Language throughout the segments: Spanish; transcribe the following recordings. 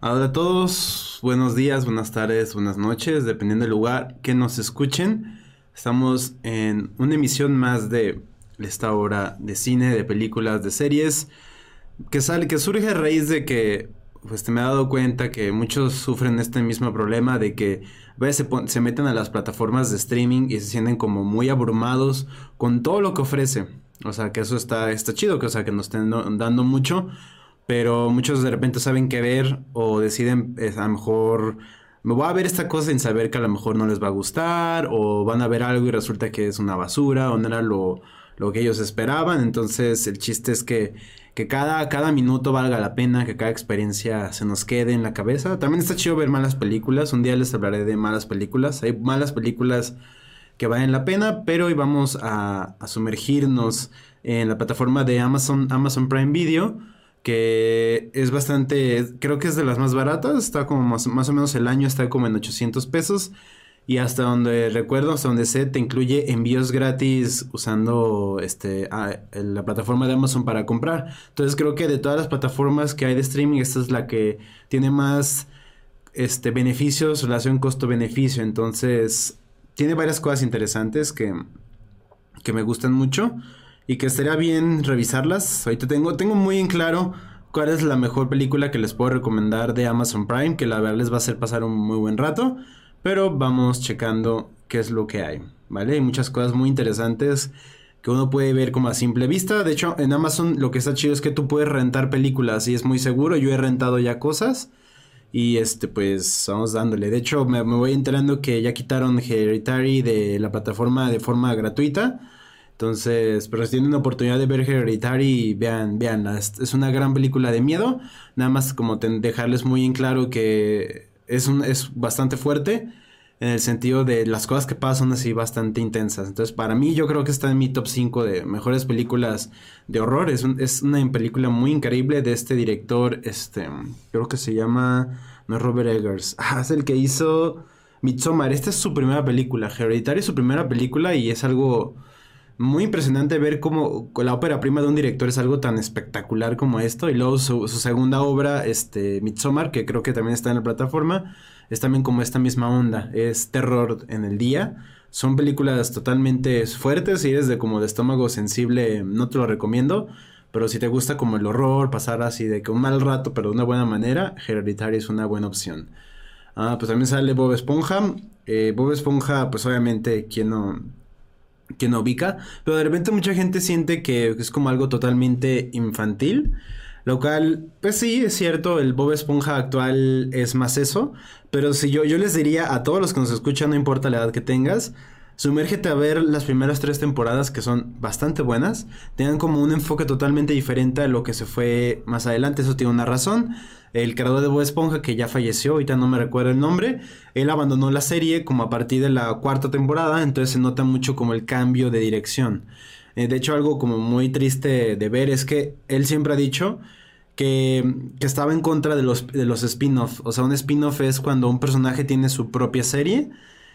Hola a todos, buenos días, buenas tardes, buenas noches, dependiendo del lugar que nos escuchen. Estamos en una emisión más de esta obra de cine, de películas, de series, que sale, que surge a raíz de que pues te me he dado cuenta que muchos sufren este mismo problema de que a veces se, se meten a las plataformas de streaming y se sienten como muy abrumados con todo lo que ofrece. O sea, que eso está, está chido, que, o sea, que nos estén dando mucho, pero muchos de repente saben qué ver o deciden a lo mejor me voy a ver esta cosa sin saber que a lo mejor no les va a gustar o van a ver algo y resulta que es una basura o no era lo, lo que ellos esperaban. Entonces el chiste es que, que cada, cada minuto valga la pena, que cada experiencia se nos quede en la cabeza. También está chido ver malas películas. Un día les hablaré de malas películas. Hay malas películas que valen la pena, pero hoy vamos a, a sumergirnos en la plataforma de Amazon, Amazon Prime Video que es bastante, creo que es de las más baratas, está como más, o menos el año está como en 800 pesos y hasta donde recuerdo, hasta donde sé, te incluye envíos gratis usando este la plataforma de Amazon para comprar. Entonces creo que de todas las plataformas que hay de streaming, esta es la que tiene más este, beneficios, relación costo-beneficio. Entonces tiene varias cosas interesantes que, que me gustan mucho y que estaría bien revisarlas. Ahorita tengo, tengo muy en claro cuál es la mejor película que les puedo recomendar de Amazon Prime, que la verdad les va a hacer pasar un muy buen rato, pero vamos checando qué es lo que hay, ¿vale? Hay muchas cosas muy interesantes que uno puede ver como a simple vista. De hecho, en Amazon lo que está chido es que tú puedes rentar películas y es muy seguro. Yo he rentado ya cosas. Y este, pues vamos dándole. De hecho, me, me voy enterando que ya quitaron Hereditary de la plataforma de forma gratuita. Entonces, pero si tienen la oportunidad de ver Hereditary, vean, vean, es, una gran película de miedo. Nada más como dejarles muy en claro que es, un, es bastante fuerte en el sentido de las cosas que pasan así bastante intensas. Entonces, para mí yo creo que está en mi top 5 de mejores películas de horror. Es, es una película muy increíble de este director, este, creo que se llama, no es Robert Eggers, ah, es el que hizo Midsommar. Esta es su primera película, Hereditary es su primera película y es algo muy impresionante ver cómo la ópera prima de un director es algo tan espectacular como esto. Y luego su, segunda obra, este, Midsommar, que creo que también está en la plataforma, es también como esta misma onda. Es terror en el día. Son películas totalmente fuertes. Si eres de como de estómago sensible, no te lo recomiendo. Pero si te gusta como el horror, pasar así de que un mal rato, pero de una buena manera, Hereditary es una buena opción. Ah, pues también sale Bob Esponja. Eh, Bob Esponja, pues obviamente, quien no, que no ubica, pero de repente mucha gente siente que es como algo totalmente infantil, lo cual, pues sí, es cierto, el Bob Esponja actual es más eso, pero si yo, yo les diría a todos los que nos escuchan, no importa la edad que tengas, Sumérgete a ver las primeras tres temporadas que son bastante buenas. Tengan como un enfoque totalmente diferente a lo que se fue más adelante. Eso tiene una razón. El creador de Bob Esponja, que ya falleció, ahorita no me recuerdo el nombre, él abandonó la serie como a partir de la cuarta temporada, entonces se nota mucho como el cambio de dirección. Eh, de hecho, algo como muy triste de ver es que él siempre ha dicho que, estaba en contra de los, de los spin-off. O sea, un spin-off es cuando un personaje tiene su propia serie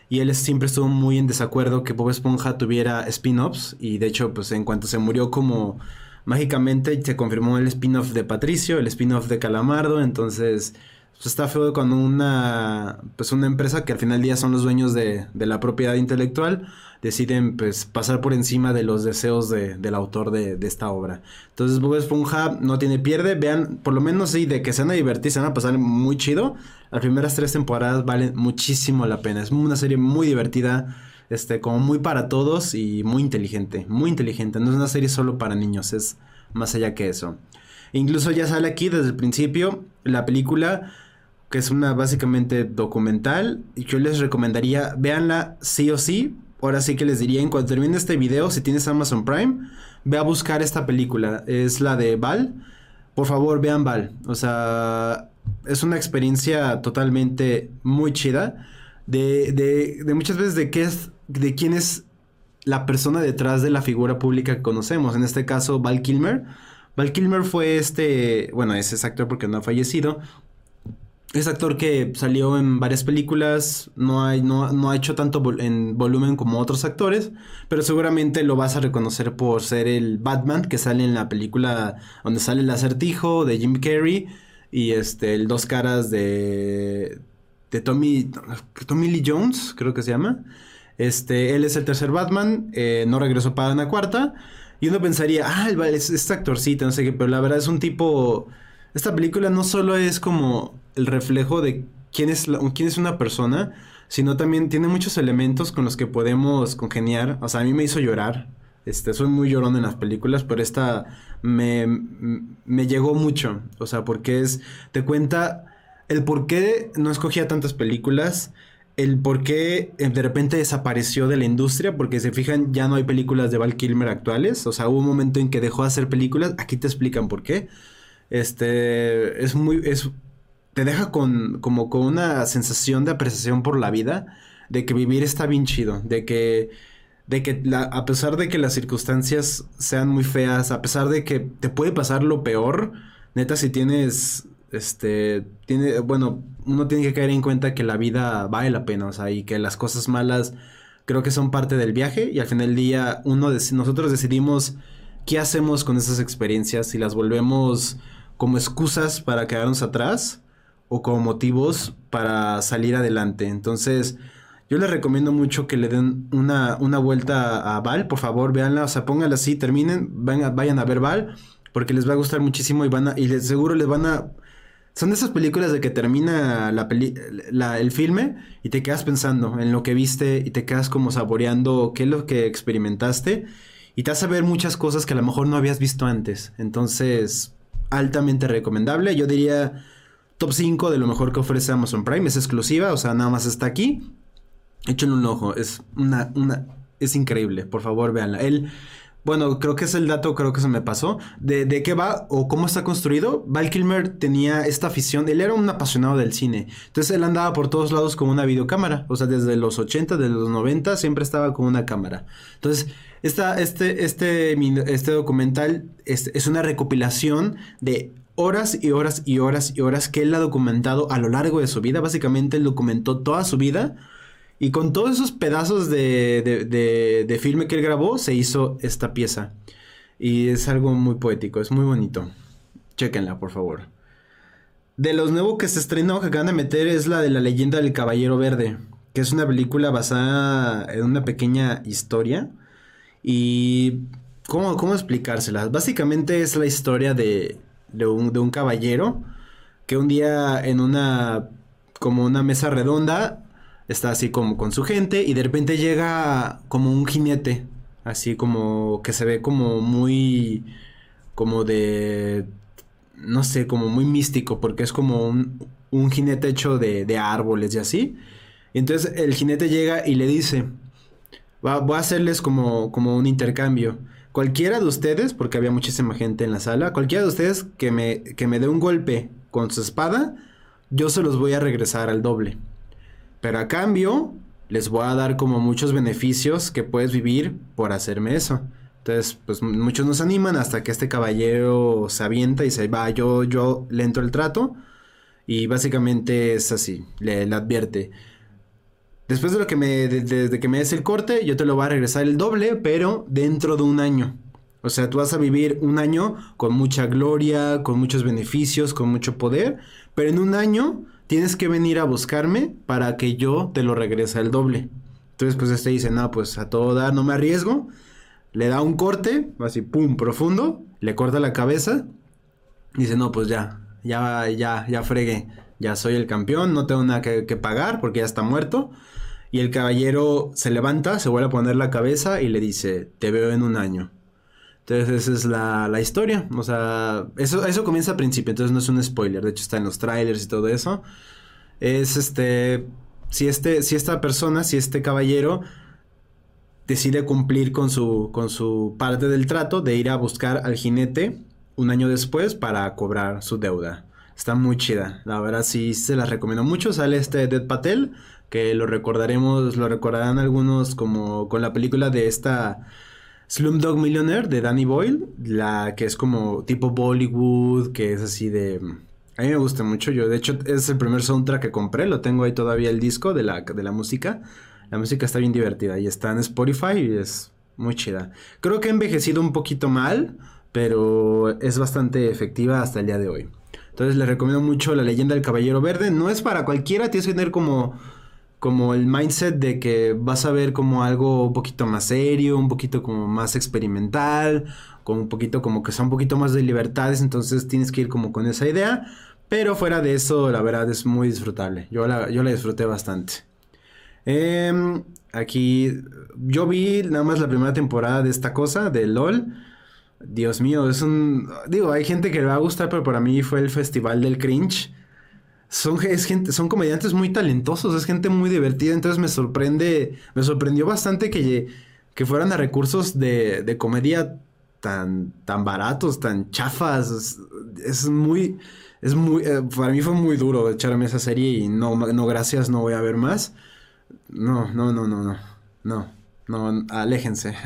y él siempre estuvo muy en desacuerdo que Bob Esponja tuviera spin-offs y de hecho pues en cuanto se murió como mágicamente se confirmó el spin-off de Patricio, el spin-off de Calamardo, entonces pues está feo cuando una pues una empresa que al final día son los dueños de, de la propiedad intelectual deciden pues pasar por encima de los deseos de, del autor de, de, esta obra. Entonces Bob Esponja no tiene pierde, vean, por lo menos sí, de que se van a divertir, se van a pasar muy chido. Las primeras tres temporadas valen muchísimo la pena, es una serie muy divertida, este, como muy para todos y muy inteligente, muy inteligente, no es una serie solo para niños, es más allá que eso. Incluso ya sale aquí desde el principio la película que es una básicamente documental y yo les recomendaría véanla sí o sí ahora sí que les diría, en cuanto termine este video, si tienes Amazon Prime, ve a buscar esta película. Es la de Val. Por favor, vean Val. O sea, es una experiencia totalmente muy chida. De, de, de muchas veces de qué es, de quién es la persona detrás de la figura pública que conocemos. En este caso, Val Kilmer. Val Kilmer fue este, bueno, es ese actor porque no ha fallecido, es actor que salió en varias películas, no, hay, no, no ha hecho tanto en volumen como otros actores, pero seguramente lo vas a reconocer por ser el Batman que sale en la película donde sale el acertijo de Jim Carrey y este, el Dos Caras de, de Tommy, Tommy Lee Jones, creo que se llama. Este, él es el tercer Batman, eh, no regresó para una cuarta. Y uno pensaría, ah, es este actorcito, no sé qué, pero la verdad es un tipo... Esta película no solo es como el reflejo de quién es, quién es una persona, sino también tiene muchos elementos con los que podemos congeniar. O sea, a mí me hizo llorar. Este, soy muy llorón en las películas, pero esta me, me llegó mucho. O sea, porque es, te cuenta el por qué no escogía tantas películas, el por qué eh, de repente desapareció de la industria, porque se fijan, ya no hay películas de Val Kilmer actuales. O sea, hubo un momento en que dejó de hacer películas. Aquí te explican por qué. Este, es muy, es, te deja con, como con una sensación de apreciación por la vida, de que vivir está bien chido, de que, de que a pesar de que las circunstancias sean muy feas, a pesar de que te puede pasar lo peor, neta, si tienes este, tiene, bueno, uno tiene que caer en cuenta que la vida vale la pena, o sea, y que las cosas malas creo que son parte del viaje y al final del día uno nosotros decidimos qué hacemos con esas experiencias, si las volvemos como excusas para quedarnos atrás o como motivos para salir adelante. Entonces, yo les recomiendo mucho que le den una, una vuelta a Val, por favor, véanla, o sea, pónganla así, terminen, vayan, vayan a ver Val, porque les va a gustar muchísimo y van a, y seguro les van a son de esas películas de que termina la la, el filme y te quedas pensando en lo que viste y te quedas como saboreando qué es lo que experimentaste y te hace ver muchas cosas que a lo mejor no habías visto antes. Entonces, altamente recomendable. Yo diría top 5 de lo mejor que ofrece Amazon Prime. Es exclusiva, o sea, nada más está aquí. Échenle un ojo. Es una, una, es increíble. Por favor, véanla. Él bueno, creo que es el dato, creo que se me pasó, de, de qué va o cómo está construido. Val Kilmer tenía esta afición, él era un apasionado del cine, entonces él andaba por todos lados con una videocámara, o sea, desde los 80, desde los 90, siempre estaba con una cámara. Entonces, esta, este, este, este documental es, es una recopilación de horas y horas y horas y horas que él ha documentado a lo largo de su vida. Básicamente él documentó toda su vida y con todos esos pedazos de, de, filme que él grabó, se hizo esta pieza. Y es algo muy poético, es muy bonito. Chequenla, por favor. De los nuevos que se estrenó, que acaban de meter, es la de la leyenda del Caballero Verde. Que es una película basada en una pequeña historia. Y. ¿Cómo, cómo explicársela? Básicamente es la historia de, de, un, de un caballero que un día en una. como una mesa redonda está así como con su gente y de repente llega como un jinete, así como que se ve como muy, como de, no sé, como muy místico, porque es como un, un jinete hecho de, de, árboles y así. Y entonces el jinete llega y le dice, Va, voy a hacerles como, como un intercambio. Cualquiera de ustedes, porque había muchísima gente en la sala, cualquiera de ustedes que me, que me dé un golpe con su espada, yo se los voy a regresar al doble. Pero a cambio, les voy a dar como muchos beneficios que puedes vivir por hacerme eso. Entonces, pues muchos nos animan hasta que este caballero se avienta y se va, yo, yo le el trato. Y básicamente es así, le, advierte. Después de lo que me, de, que me des el corte, yo te lo voy a regresar el doble, pero dentro de un año. O sea, tú vas a vivir un año con mucha gloria, con muchos beneficios, con mucho poder, pero en un año tienes que venir a buscarme para que yo te lo regrese al doble. Entonces, pues este dice, no, pues a todo dar, no me arriesgo. Le da un corte, así, pum, profundo, le corta la cabeza. Dice, no, pues ya, ya, ya, ya fregué. Ya soy el campeón, no tengo nada que, que pagar porque ya está muerto. Y el caballero se levanta, se vuelve a poner la cabeza y le dice, te veo en un año. Entonces esa es la, la, historia. O sea, eso, eso comienza al principio, entonces no es un spoiler. De hecho está en los trailers y todo eso. Es este, si, este, si esta persona, si este caballero decide cumplir con su, con su parte del trato de ir a buscar al jinete un año después para cobrar su deuda. Está muy chida. La verdad sí se la recomiendo mucho. Sale este Dead Patel, que lo recordaremos, lo recordarán algunos como con la película de esta Slumdog Millionaire de Danny Boyle, la que es como tipo Bollywood, que es así de... A mí me gusta mucho, yo de hecho es el primer soundtrack que compré, lo tengo ahí todavía el disco de la, de la música. La música está bien divertida y está en Spotify y es muy chida. Creo que ha envejecido un poquito mal, pero es bastante efectiva hasta el día de hoy. Entonces les recomiendo mucho La leyenda del Caballero Verde. No es para cualquiera, tienes que tener como, como el mindset de que vas a ver como algo un poquito más serio, un poquito como más experimental, como un poquito como que sea un poquito más de libertades, entonces tienes que ir como con esa idea. Pero fuera de eso, la verdad es muy disfrutable. Yo la, yo la disfruté bastante. Em, aquí yo vi nada más la primera temporada de esta cosa, de LOL. Dios mío, es un... Digo, hay gente que le va a gustar, pero para mí fue el festival del cringe. Son, gente, son comediantes muy talentosos, es gente muy divertida, entonces me sorprende, me sorprendió bastante que, que fueran a recursos de, de comedia tan, tan baratos, tan chafas. Es, muy, es muy, eh, para mí fue muy duro echarme esa serie y no, no, gracias, no voy a ver más. No, no, no, no, no, no, no, aléjense.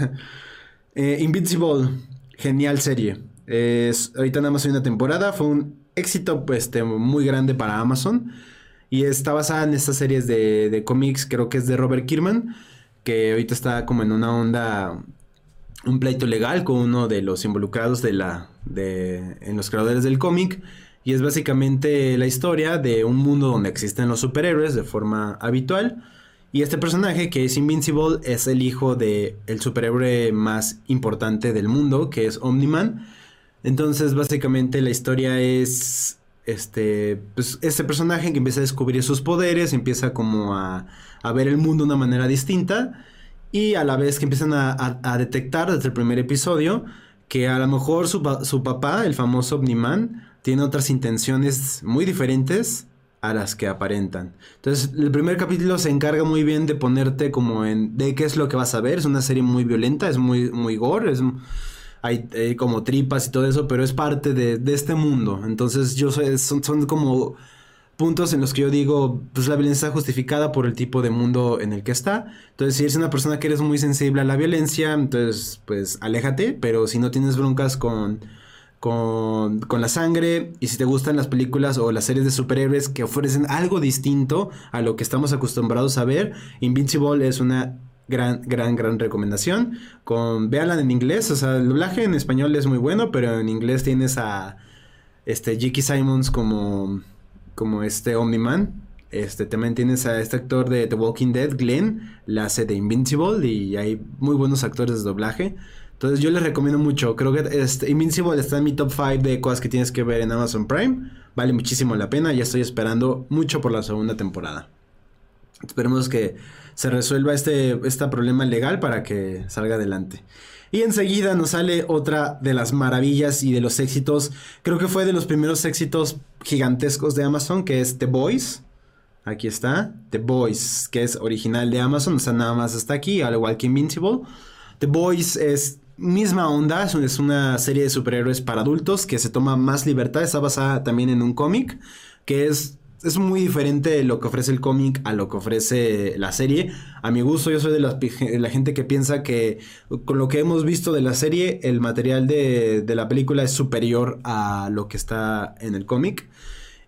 Eh, Invincible, genial serie. Es, ahorita nada más hay una temporada, fue un éxito pues, muy grande para Amazon. Y está basada en estas series de, de cómics, creo que es de Robert Kierman, que ahorita está como en una onda un pleito legal con uno de los involucrados de la, de, en los creadores del cómic. Y es básicamente la historia de un mundo donde existen los superhéroes de forma habitual. Y este personaje, que es Invincible, es el hijo de el superhéroe más importante del mundo, que es Omni-Man. Entonces, básicamente la historia es este, pues, este personaje que empieza a descubrir sus poderes, empieza como a, a ver el mundo de una manera distinta y a la vez que empiezan a, detectar desde el primer episodio que a lo mejor su, papá, el famoso Omniman, tiene otras intenciones muy diferentes a las que aparentan. Entonces, el primer capítulo se encarga muy bien de ponerte como en de qué es lo que vas a ver. Es una serie muy violenta, es muy, muy gore, es, hay, como tripas y todo eso, pero es parte de, este mundo. Entonces, yo soy, son, son como puntos en los que yo digo, pues la violencia está justificada por el tipo de mundo en el que está. Entonces, si eres una persona que eres muy sensible a la violencia, entonces, pues aléjate, pero si no tienes broncas con, con, con la sangre y si te gustan las películas o las series de superhéroes que ofrecen algo distinto a lo que estamos acostumbrados a ver, Invincible es una gran, gran, gran recomendación. Con, véanla en inglés, o sea, el doblaje en español es muy bueno, pero en inglés tienes a este J.K. Simons como como este Omni-Man. Este, también tienes a este actor de The Walking Dead, Glenn, la hace de Invincible y hay muy buenos actores de doblaje. Entonces yo les recomiendo mucho. Creo que este, Invincible está en mi top 5 de cosas que tienes que ver en Amazon Prime. Vale muchísimo la pena. Ya estoy esperando mucho por la segunda temporada. Esperemos que se resuelva este, este problema legal para que salga adelante. Y enseguida nos sale otra de las maravillas y de los éxitos. Creo que fue de los primeros éxitos gigantescos de Amazon, que es The Boys. Aquí está, The Boys, que es original de Amazon, o sea, nada más está aquí, al igual que Invincible. The Boys es misma onda, es una serie de superhéroes para adultos que se toma más libertad, está basada también en un cómic, que es es muy diferente lo que ofrece el cómic a lo que ofrece la serie. A mi gusto, yo soy de la, gente que piensa que con lo que hemos visto de la serie, el material de, la película es superior a lo que está en el cómic.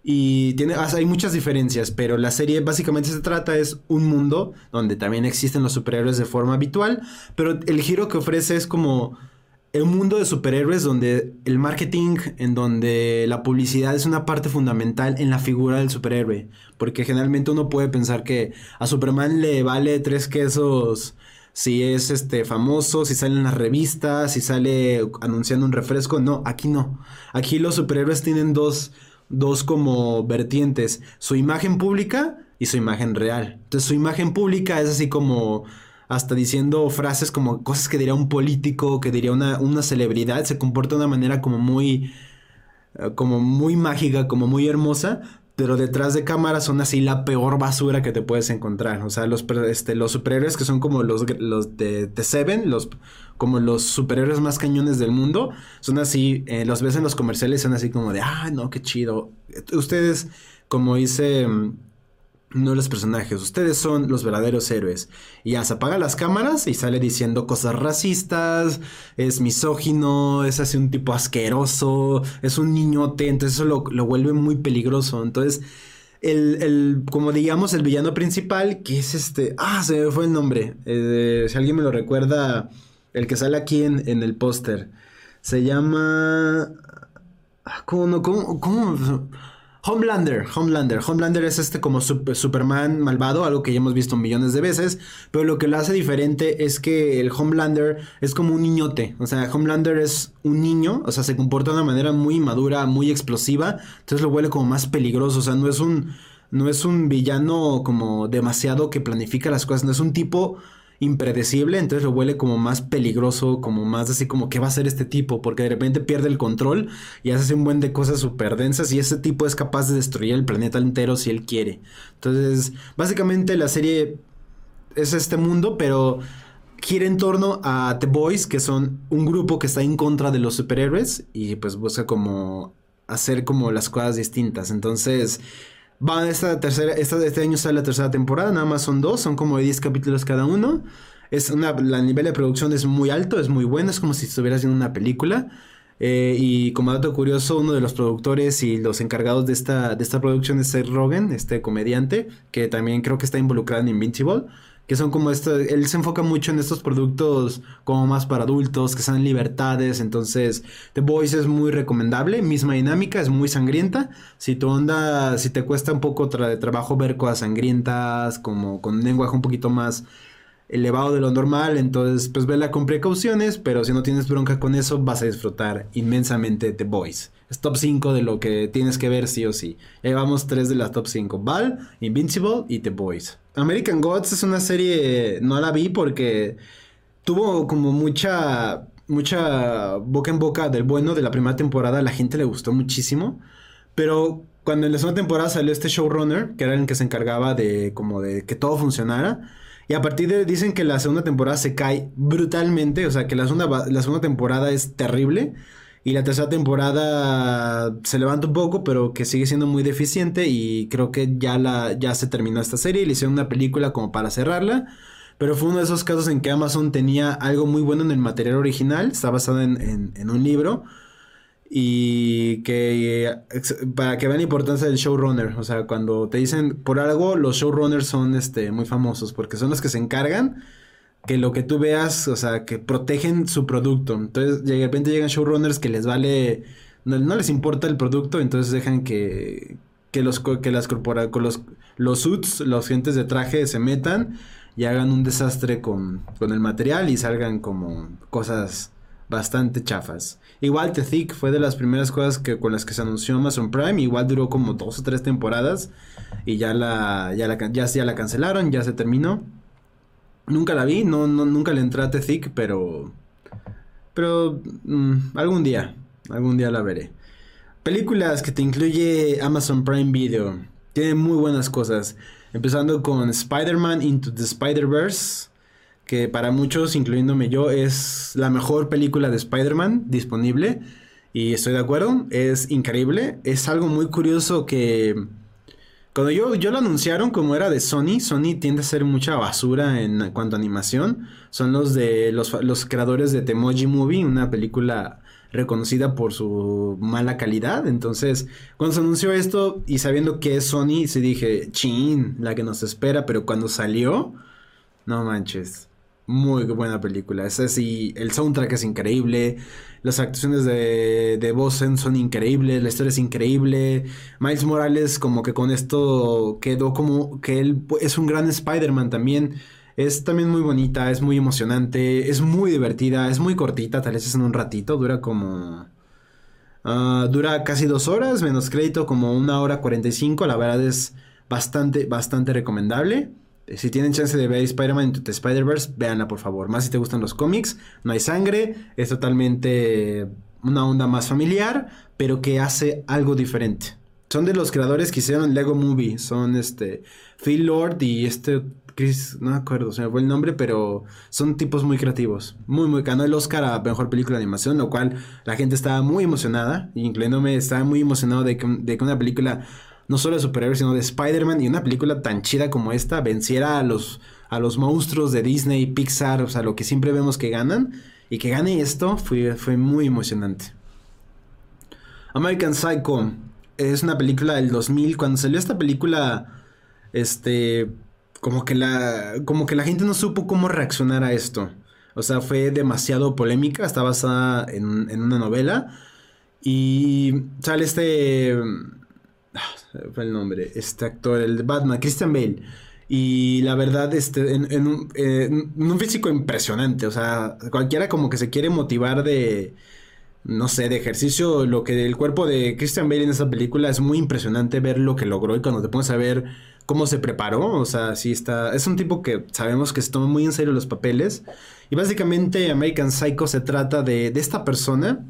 Y tiene, hay muchas diferencias, pero la serie básicamente se trata es un mundo donde también existen los superhéroes de forma habitual, pero el giro que ofrece es como un mundo de superhéroes donde el marketing, en donde la publicidad es una parte fundamental en la figura del superhéroe. Porque generalmente uno puede pensar que a Superman le vale tres quesos si es este famoso, si sale en las revistas, si sale anunciando un refresco. No, aquí no. Aquí los superhéroes tienen dos, dos como vertientes. Su imagen pública y su imagen real. Entonces su imagen pública es así como hasta diciendo frases como cosas que diría un político, que diría una, una celebridad, se comporta de una manera como muy, eh, como muy mágica, como muy hermosa, pero detrás de cámara son así la peor basura que te puedes encontrar. O sea, los, este, los superhéroes que son como los, los de, Seven, los, como los superhéroes más cañones del mundo, son así, eh, los ves en los comerciales, son así como de, ah, no, qué chido. Ustedes, como dice no los personajes, ustedes son los verdaderos héroes. Y ya se apaga las cámaras y sale diciendo cosas racistas, es misógino, es así un tipo asqueroso, es un niñote, entonces eso lo, vuelve muy peligroso. Entonces, el, como digamos, el villano principal, que es este, ah, se me fue el nombre, eh, si alguien me lo recuerda, el que sale aquí en, en el póster, se llama... ¿Cómo no? ¿Cómo? cómo? Homelander, Homelander. Homelander es este como Superman malvado, algo que ya hemos visto millones de veces, pero lo que lo hace diferente es que el Homelander es como un niñote, o sea, Homelander es un niño, o sea, se comporta de una manera muy madura, muy explosiva, entonces lo vuelve como más peligroso, o sea, no es un no es un villano como demasiado que planifica las cosas, no es un tipo impredecible, entonces lo vuelve como más peligroso, como más así como qué va a hacer este tipo, porque de repente pierde el control y hace un buen de cosas súper densas y ese tipo es capaz de destruir el planeta entero si él quiere. Entonces, básicamente la serie es este mundo, pero gira en torno a The Boys, que son un grupo que está en contra de los superhéroes y pues busca como hacer como las cosas distintas. Entonces, Va esta tercera, esta, este año sale la tercera temporada, nada más son dos, son como 10 capítulos cada uno. Es una, el nivel de producción es muy alto, es muy bueno, es como si estuvieras viendo una película. Eh, y como dato curioso, uno de los productores y los encargados de esta, de esta producción es Seth Rogen, este comediante, que también creo que está involucrado en Invincible que son como esto, él se enfoca mucho en estos productos como más para adultos, que sean libertades, entonces The Voice es muy recomendable, misma dinámica, es muy sangrienta, si tu onda, si te cuesta un poco de trabajo ver cosas sangrientas, como con un lenguaje un poquito más elevado de lo normal, entonces pues vela con precauciones, pero si no tienes bronca con eso vas a disfrutar inmensamente The Boys. Es top 5 de lo que tienes que ver sí o sí. Llevamos 3 de las top 5, Val, Invincible y The Boys. American Gods es una serie, no la vi porque tuvo como mucha mucha boca en boca del bueno de la primera temporada, la gente le gustó muchísimo, pero cuando en la segunda temporada salió este showrunner, que era el que se encargaba de como de que todo funcionara, y a partir de dicen que la segunda temporada se cae brutalmente, o sea, que la segunda, la segunda temporada es terrible. Y la tercera temporada se levanta un poco, pero que sigue siendo muy deficiente. Y creo que ya, la, ya se terminó esta serie. Le hicieron una película como para cerrarla. Pero fue uno de esos casos en que Amazon tenía algo muy bueno en el material original. Está basado en, en un libro y que para que vean la importancia del showrunner, o sea, cuando te dicen por algo, los showrunners son este muy famosos porque son los que se encargan que lo que tú veas, o sea, que protegen su producto. Entonces, de repente llegan showrunners que les vale no, les importa el producto, entonces dejan que que los que las corpora, los los suits, los gentes de traje se metan y hagan un desastre con con el material y salgan como cosas bastante chafas. Igual The Thick fue de las primeras cosas que, con las que se anunció Amazon Prime. Igual duró como dos o tres temporadas. Y ya la, ya la, ya, ya la cancelaron, ya se terminó. Nunca la vi, no, no, nunca le entré a Thick, pero... Pero mm, algún día, algún día la veré. Películas que te incluye Amazon Prime Video. Tiene muy buenas cosas. Empezando con Spider-Man Into the Spider-Verse que para muchos, incluyéndome yo, es la mejor película de Spider-Man disponible. Y estoy de acuerdo, es increíble. Es algo muy curioso que cuando yo, yo lo anunciaron como era de Sony, Sony tiende a ser mucha basura en cuanto a animación. Son los de los, los creadores de Temoji Movie, una película reconocida por su mala calidad. Entonces, cuando se anunció esto y sabiendo que es Sony, se dije, chin, la que nos espera. Pero cuando salió, no manches. Muy buena película. Es así, el soundtrack es increíble. Las actuaciones de, de son increíbles. La historia es increíble. Miles Morales, como que con esto quedó como que él es un gran Spider-Man también. Es también muy bonita, es muy emocionante, es muy divertida, es muy cortita, tal vez es en un ratito, dura como... Ah, dura casi dos horas, menos crédito como una hora cuarenta y cinco, la verdad es bastante, bastante recomendable. Si tienen chance de ver Spider-Man Into the Spider-Verse, véanla por favor. Más si te gustan los cómics, no hay sangre, es totalmente una onda más familiar, pero que hace algo diferente. Son de los creadores que hicieron Lego Movie, son este Phil Lord y este Chris, no me acuerdo, se me fue el nombre, pero son tipos muy creativos. Muy, muy ganó el Oscar a mejor película de animación, lo cual la gente estaba muy emocionada, incluyéndome, estaba muy emocionado de que, de que una película no solo de superhéroes, sino de Spider-Man y una película tan chida como esta venciera a los, a los monstruos de Disney, Pixar, o sea, lo que siempre vemos que ganan. Y que gane esto fue, fue muy emocionante. American Psycho es una película del 2000. Cuando salió esta película, este, como que la, como que la gente no supo cómo reaccionar a esto. O sea, fue demasiado polémica, está basada en, en una novela Y sale este... Fue el nombre, este actor, el de Batman, Christian Bale. Y la verdad, este, en, un, en, un, físico impresionante. O sea, cualquiera como que se quiere motivar de, no sé, de ejercicio. Lo que el cuerpo de Christian Bale en esa película es muy impresionante ver lo que logró. Y cuando te pones a ver cómo se preparó, o sea, sí está. Es un tipo que sabemos que se toma muy en serio los papeles. Y básicamente American Psycho se trata de, de esta persona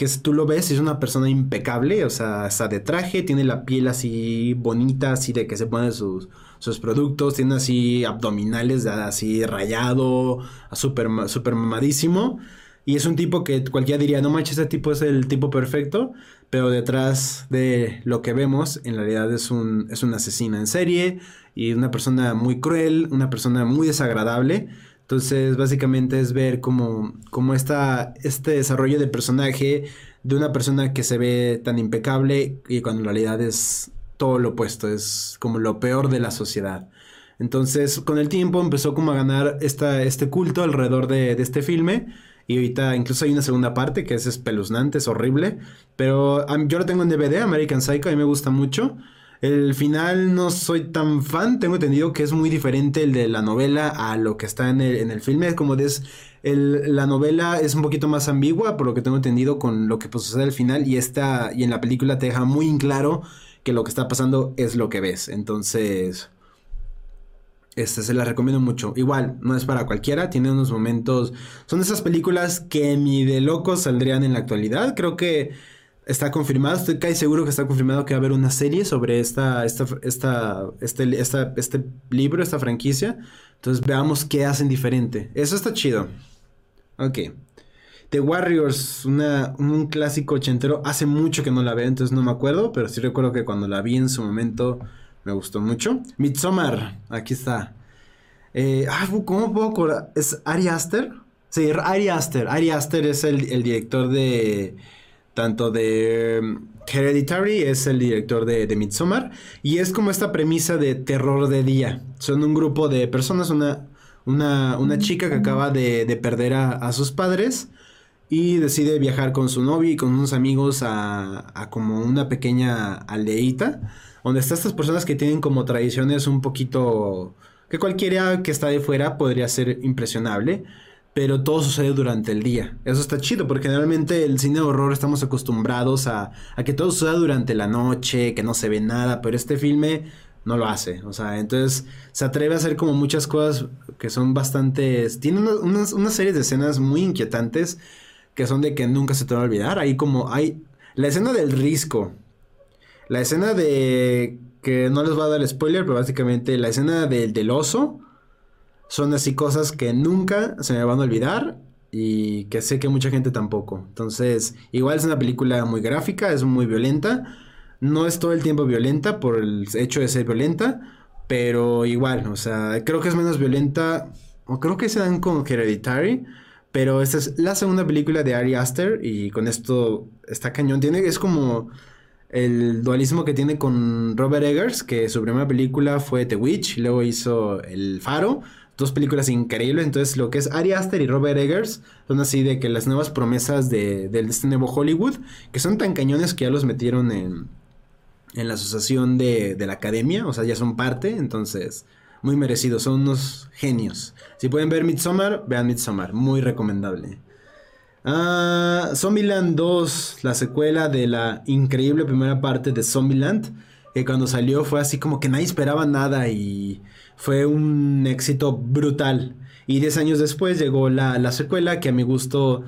que tú lo ves, es una persona impecable, o sea, está de traje, tiene la piel así bonita, así de que se pone sus, sus productos, tiene así abdominales así rayado, súper super mamadísimo. Y es un tipo que cualquiera diría, no manches, ese tipo es el tipo perfecto, pero detrás de lo que vemos, en realidad es un, es un asesino en serie y una persona muy cruel, una persona muy desagradable. Entonces, básicamente es ver cómo, cómo está este desarrollo de personaje de una persona que se ve tan impecable y cuando en realidad es todo lo opuesto, es como lo peor de la sociedad. Entonces, con el tiempo empezó como a ganar esta, este culto alrededor de, de este filme. Y ahorita incluso hay una segunda parte que es espeluznante, es horrible. Pero yo lo tengo en DVD, American Psycho, a mí me gusta mucho. El final no soy tan fan, tengo entendido que es muy diferente el de la novela a lo que está en el, en el filme, como es la novela es un poquito más ambigua, por lo que tengo entendido con lo que pues, sucede al final y esta y en la película te deja muy en claro que lo que está pasando es lo que ves. Entonces, este se la recomiendo mucho. Igual, no es para cualquiera, tiene unos momentos. Son esas películas que ni de locos saldrían en la actualidad. Creo que está confirmado, estoy casi seguro que está confirmado que va a haber una serie sobre esta, esta, esta, este, esta, este libro, esta franquicia. Entonces veamos qué hacen diferente. Eso está chido. Ok. The Warriors, una, un clásico ochentero. Hace mucho que no la veo, entonces no me acuerdo, pero sí recuerdo que cuando la vi en su momento me gustó mucho. Midsommar, aquí está. Eh, ah, ¿Cómo puedo acordar? ¿Es Ari Aster? Sí, Ari Aster. Ari Aster es el, el director de tanto de mm, Hereditary, es el director de, de Midsommar, y es como esta premisa de terror de día. Son un grupo de personas, una, una, una chica que acaba de, de perder a, a, sus padres y decide viajar con su novio y con unos amigos a, a como una pequeña aldeíta, donde están estas personas que tienen como tradiciones un poquito... que cualquiera que está de fuera podría ser impresionable pero todo sucede durante el día. Eso está chido, porque generalmente el cine de horror estamos acostumbrados a, a, que todo suceda durante la noche, que no se ve nada, pero este filme no lo hace. O sea, entonces se atreve a hacer como muchas cosas que son bastante... Tiene unas, unas series de escenas muy inquietantes que son de que nunca se te va a olvidar. Ahí como hay... La escena del risco. La escena de... Que no les voy a dar spoiler, pero básicamente la escena del, del oso son así cosas que nunca se me van a olvidar y que sé que mucha gente tampoco. Entonces, igual es una película muy gráfica, es muy violenta. No es todo el tiempo violenta por el hecho de ser violenta, pero igual, o sea, creo que es menos violenta, o creo que se dan con Hereditary, pero esta es la segunda película de Ari Aster y con esto está cañón. Tiene, es como el dualismo que tiene con Robert Eggers, que su primera película fue The Witch, luego hizo El Faro, dos películas increíbles. Entonces, lo que es Ari Aster y Robert Eggers son así de que las nuevas promesas de, de este nuevo Hollywood, que son tan cañones que ya los metieron en, en la asociación de, de la academia, o sea, ya son parte, entonces, muy merecidos, son unos genios. Si pueden ver Midsommar, vean Midsommar, muy recomendable. Uh, Zombieland 2, la secuela de la increíble primera parte de Zombieland, que cuando salió fue así como que nadie esperaba nada y fue un éxito brutal. Y 10 años después llegó la, la, secuela que a mi gusto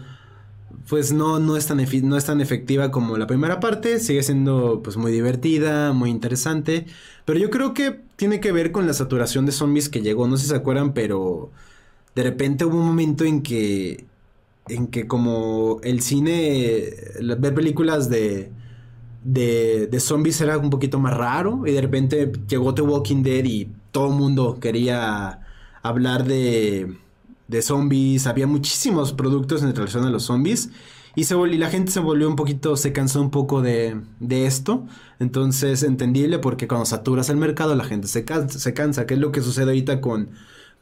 pues no, no, es tan no es tan efectiva como la primera parte, sigue siendo pues muy divertida, muy interesante, pero yo creo que tiene que ver con la saturación de zombies que llegó, no sé si se acuerdan, pero de repente hubo un momento en que en que como el cine ver películas de de, de zombies era un poquito más raro y de repente llegó The Walking Dead y todo el mundo quería hablar de, de zombies, había muchísimos productos en relación a los zombies. Y, se la gente se volvió un poquito, se cansó un poco de, de esto. Entonces, entendible porque cuando saturas el mercado la gente se cansa, se cansa que es lo que sucede ahorita con,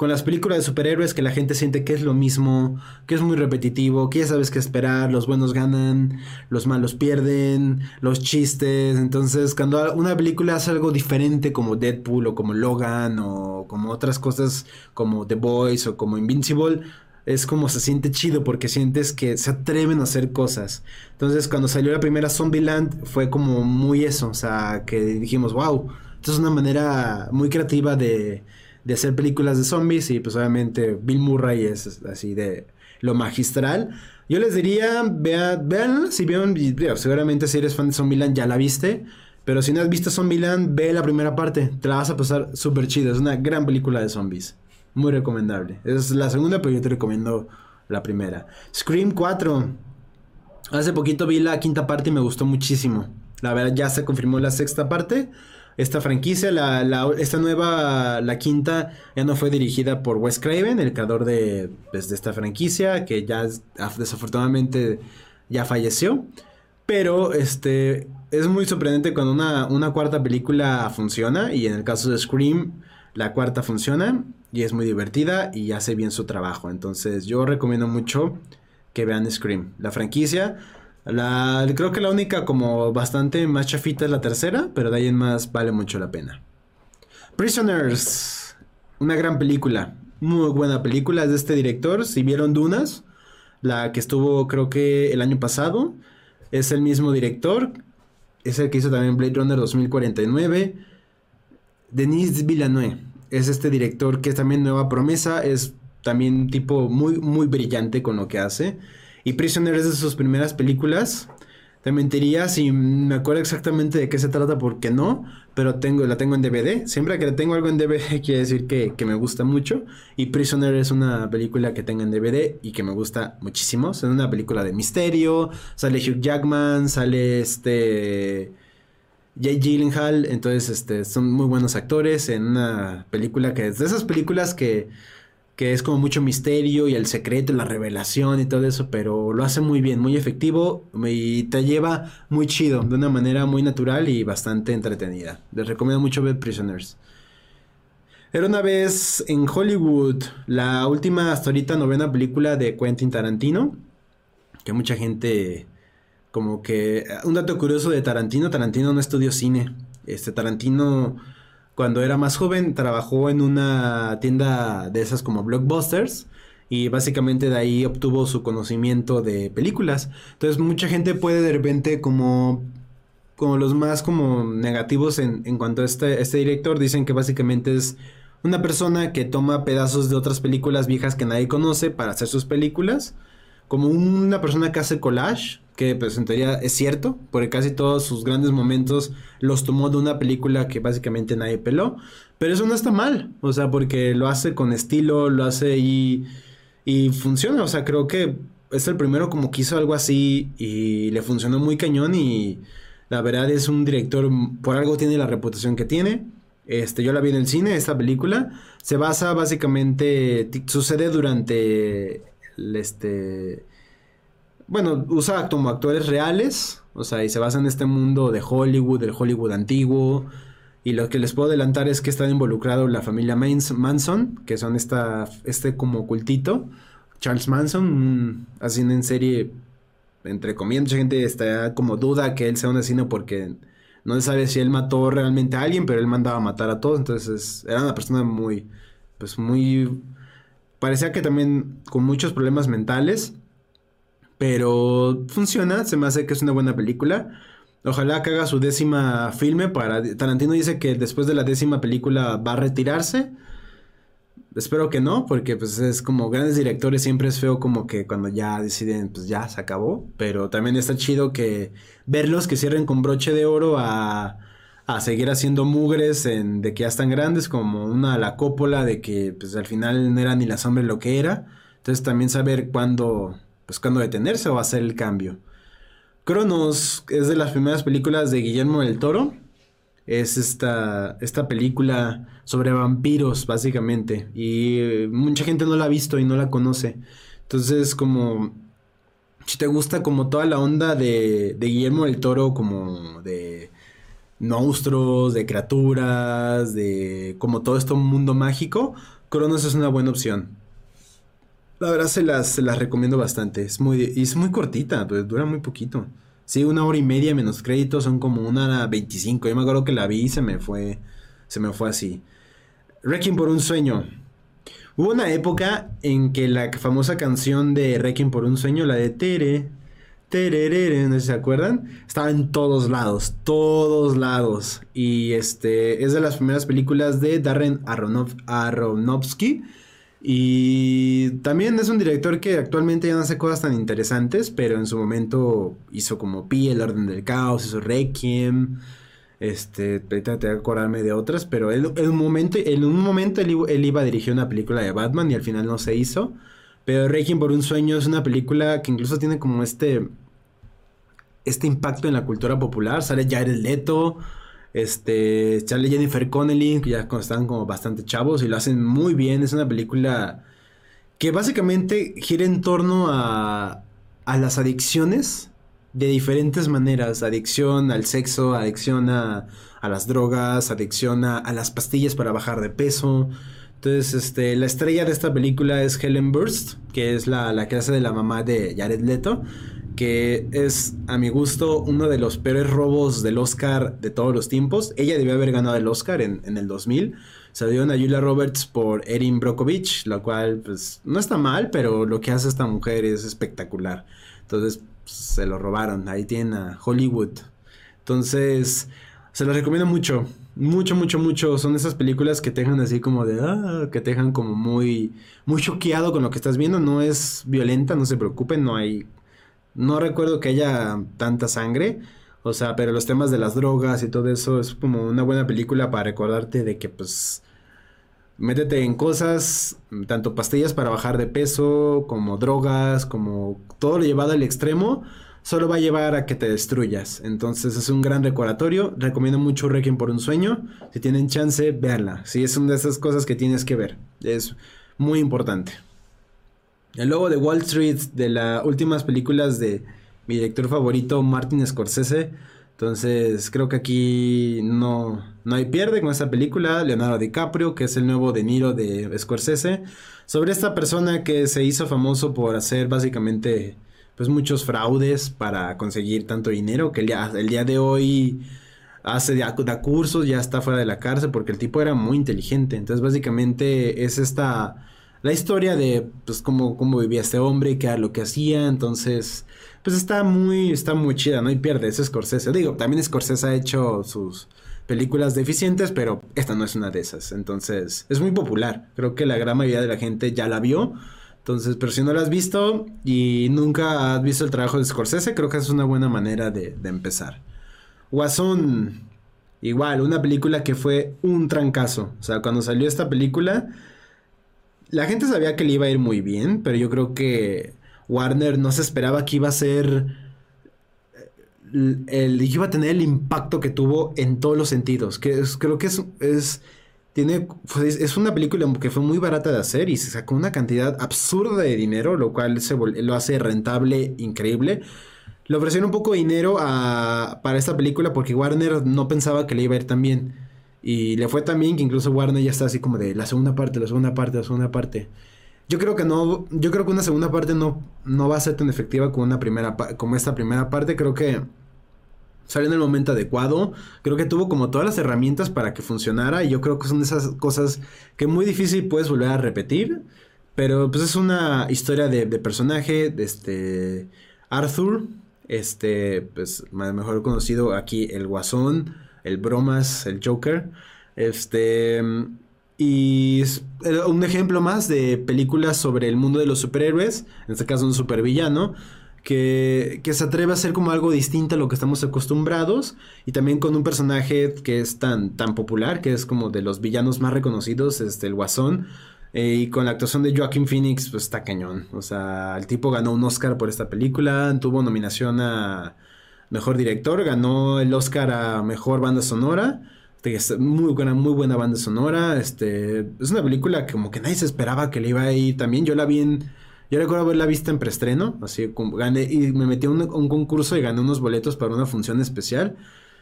con las películas de superhéroes que la gente siente que es lo mismo, que es muy repetitivo, que ya sabes qué esperar, los buenos ganan, los malos pierden, los chistes. Entonces, cuando una película hace algo diferente como Deadpool o como Logan o como otras cosas como The Boys o como Invincible, es como se siente chido porque sientes que se atreven a hacer cosas. Entonces, cuando salió la primera Zombieland fue como muy eso, o sea, que dijimos, wow, esto es una manera muy creativa de de hacer películas de zombies y pues obviamente Bill Murray es así de lo magistral. Yo les diría, vean, vean si vieron, seguramente si eres fan de Zombieland ya la viste, pero si no has visto Zombieland, ve la primera parte, te la vas a pasar súper chido, es una gran película de zombies, muy recomendable. Es la segunda, pero yo te recomiendo la primera. Scream 4, hace poquito vi la quinta parte y me gustó muchísimo. La verdad ya se confirmó la sexta parte esta franquicia, la, esta nueva, la quinta, ya no fue dirigida por Wes Craven, el creador de, pues, de esta franquicia, que ya desafortunadamente ya falleció. Pero este es muy sorprendente cuando una, una, cuarta película funciona. Y en el caso de Scream, la cuarta funciona. Y es muy divertida y hace bien su trabajo. Entonces yo recomiendo mucho que vean Scream. La franquicia la, creo que la única como bastante más chafita es la tercera, pero de ahí en más vale mucho la pena. Prisoners, una gran película, muy buena película, es de este director. Si vieron Dunas, la que estuvo creo que el año pasado, es el mismo director, es el que hizo también Blade Runner 2049. Denis Villeneuve es este director que es también nueva promesa, es también tipo muy, muy brillante con lo que hace. Y Prisoner es de sus primeras películas. Te mentiría si me acuerdo exactamente de qué se trata porque no, pero tengo, la tengo en DVD. Siempre que tengo algo en DVD quiere decir que, me gusta mucho. Y Prisoner es una película que tengo en DVD y que me gusta muchísimo. Es una película de misterio. Sale Hugh Jackman, sale este... Jay Gyllenhaal. Entonces, este, son muy buenos actores en una película que es de esas películas que que es como mucho misterio y el secreto la revelación y todo eso, pero lo hace muy bien, muy efectivo y te lleva muy chido, de una manera muy natural y bastante entretenida. Les recomiendo mucho ver Prisoners. Era una vez en Hollywood, la última hasta ahorita novena película de Quentin Tarantino, que mucha gente como que un dato curioso de Tarantino, Tarantino no estudió cine. Este Tarantino cuando era más joven trabajó en una tienda de esas como blockbusters y básicamente de ahí obtuvo su conocimiento de películas. Entonces mucha gente puede de repente como como los más como negativos en, en cuanto a este, este director dicen que básicamente es una persona que toma pedazos de otras películas viejas que nadie conoce para hacer sus películas como una persona que hace collage, que en teoría es cierto, porque casi todos sus grandes momentos los tomó de una película que básicamente nadie peló, pero eso no está mal, o sea, porque lo hace con estilo, lo hace y, y funciona, o sea, creo que es el primero como que hizo algo así y le funcionó muy cañón y la verdad es un director, por algo tiene la reputación que tiene. Este, yo la vi en el cine, esta película. Se basa básicamente, sucede durante este, bueno, usa como actores reales, o sea, y se basa en este mundo de Hollywood, del Hollywood antiguo. Y lo que les puedo adelantar es que está involucrado la familia Manson, que son esta, este como cultito. Charles Manson, haciendo en serie, entre comillas, mucha gente está como duda que él sea un asesino porque no se sabe si él mató realmente a alguien, pero él mandaba a matar a todos. Entonces era una persona muy, pues muy Parecía que también con muchos problemas mentales. Pero funciona, se me hace que es una buena película. Ojalá que haga su décima filme para... Tarantino dice que después de la décima película va a retirarse. Espero que no, porque pues es como grandes directores siempre es feo como que cuando ya deciden pues ya se acabó. Pero también está chido que verlos que cierren con broche de oro a a seguir haciendo mugres en, de que ya están grandes, como una la cópola de que pues al final no era ni la sombra lo que era. Entonces también saber cuándo, pues cuándo detenerse o hacer el cambio. Cronos es de las primeras películas de Guillermo del Toro. Es esta, esta película sobre vampiros, básicamente. Y eh, mucha gente no la ha visto y no la conoce. Entonces, como si te gusta como toda la onda de, de Guillermo del Toro, como de monstruos, de criaturas, de como todo esto mundo mágico, Cronos es una buena opción. La verdad se las, se las recomiendo bastante. Es muy, es muy cortita, pues, dura muy poquito. Sí, una hora y media menos créditos son como una 25. Yo me acuerdo que la vi y se me fue, se me fue así. Wrecking por un sueño. Hubo una época en que la famosa canción de Wrecking por un sueño, la de Tere, ¿no se acuerdan? Estaba en todos lados, todos lados. Y este es de las primeras películas de Darren Aronofsky y también es un director que actualmente ya no hace cosas tan interesantes, pero en su momento hizo como Pi, El Orden del Caos, hizo Requiem. Este, ahorita te voy a acordarme de otras, pero él, en un momento, en un momento él, iba a dirigir una película de Batman y al final no se hizo. Pero Requiem por un sueño es una película que incluso tiene como este, este impacto en la cultura popular. Sale Jared Leto, este, Charlie Jennifer Connelly, que ya están como bastante chavos y lo hacen muy bien. Es una película que básicamente gira en torno a, a las adicciones de diferentes maneras. Adicción al sexo, adicción a, a las drogas, adicción a, a, las pastillas para bajar de peso. Entonces, este, la estrella de esta película es Helen Burst, que es la, la de la mamá de Jared Leto que es, a mi gusto, uno de los peores robos del Oscar de todos los tiempos. Ella debió haber ganado el Oscar en, el 2000. Se dio a Julia Roberts por Erin Brockovich, lo cual, pues, no está mal, pero lo que hace esta mujer es espectacular. Entonces, se lo robaron. Ahí tienen a Hollywood. Entonces, se los recomiendo mucho. Mucho, mucho, mucho. Son esas películas que te dejan así como de... Ah, que te dejan como muy... Muy choqueado con lo que estás viendo. No es violenta, no se preocupen. No hay no recuerdo que haya tanta sangre. O sea, pero los temas de las drogas y todo eso es como una buena película para recordarte de que pues métete en cosas, tanto pastillas para bajar de peso, como drogas, como todo lo llevado al extremo, solo va a llevar a que te destruyas. Entonces es un gran recordatorio. Recomiendo mucho Requiem por un sueño. Si tienen chance, véanla. Si es una de esas cosas que tienes que ver. Es muy importante. El logo de Wall Street, de las últimas películas de mi director favorito, Martin Scorsese. Entonces, creo que aquí no, no hay pierde con esta película. Leonardo DiCaprio, que es el nuevo De Niro de Scorsese. Sobre esta persona que se hizo famoso por hacer básicamente pues muchos fraudes para conseguir tanto dinero que el día, el día de hoy hace da, cursos, ya está fuera de la cárcel porque el tipo era muy inteligente. Entonces, básicamente es esta la historia de pues cómo, cómo vivía este hombre, qué era lo que hacía, entonces pues está muy, está muy chida, no y pierde, es Scorsese. Digo, también Scorsese ha hecho sus películas deficientes, pero esta no es una de esas, entonces es muy popular, creo que la gran mayoría de la gente ya la vio. Entonces, pero si no la has visto y nunca has visto el trabajo de Scorsese, creo que es una buena manera de, empezar. Guasón, igual, una película que fue un trancazo. O sea, cuando salió esta película, la gente sabía que le iba a ir muy bien, pero yo creo que Warner no se esperaba que iba a ser el, iba a tener el impacto que tuvo en todos los sentidos. Que creo que es tiene es una película que fue muy barata de hacer y se sacó una cantidad absurda de dinero, lo cual se lo hace rentable, increíble. Le ofrecieron un poco de dinero para esta película porque Warner no pensaba que le iba a ir tan bien. Y le fue también que incluso Warner ya está así como de la segunda parte, la segunda parte, la segunda parte. Yo creo que no, yo creo que una segunda parte no, no va a ser tan efectiva como una primera como esta primera parte. Creo que salió en el momento adecuado. Creo que tuvo como todas las herramientas para que funcionara. Y yo creo que son esas cosas que muy difícil puedes volver a repetir. Pero pues es una historia de, personaje. De este. Arthur. Este. Pues mejor conocido aquí el Guasón el Bromas, el Joker. Este. Y un ejemplo más de películas sobre el mundo de los superhéroes, en este caso un supervillano, que, se atreve a hacer como algo distinto a lo que estamos acostumbrados, y también con un personaje que es tan, tan popular, que es como de los villanos más reconocidos, este, el Guasón, eh, y con la actuación de Joaquin Phoenix, pues está cañón. O sea, el tipo ganó un Oscar por esta película, tuvo nominación a mejor director, ganó el Oscar a mejor banda sonora. Muy buena, muy buena banda sonora. Este, es una película que como que nadie se esperaba que le iba a ir también. Yo la vi en. Yo recuerdo haberla visto en preestreno. Así como gané. Y me metí a un, concurso y gané unos boletos para una función especial.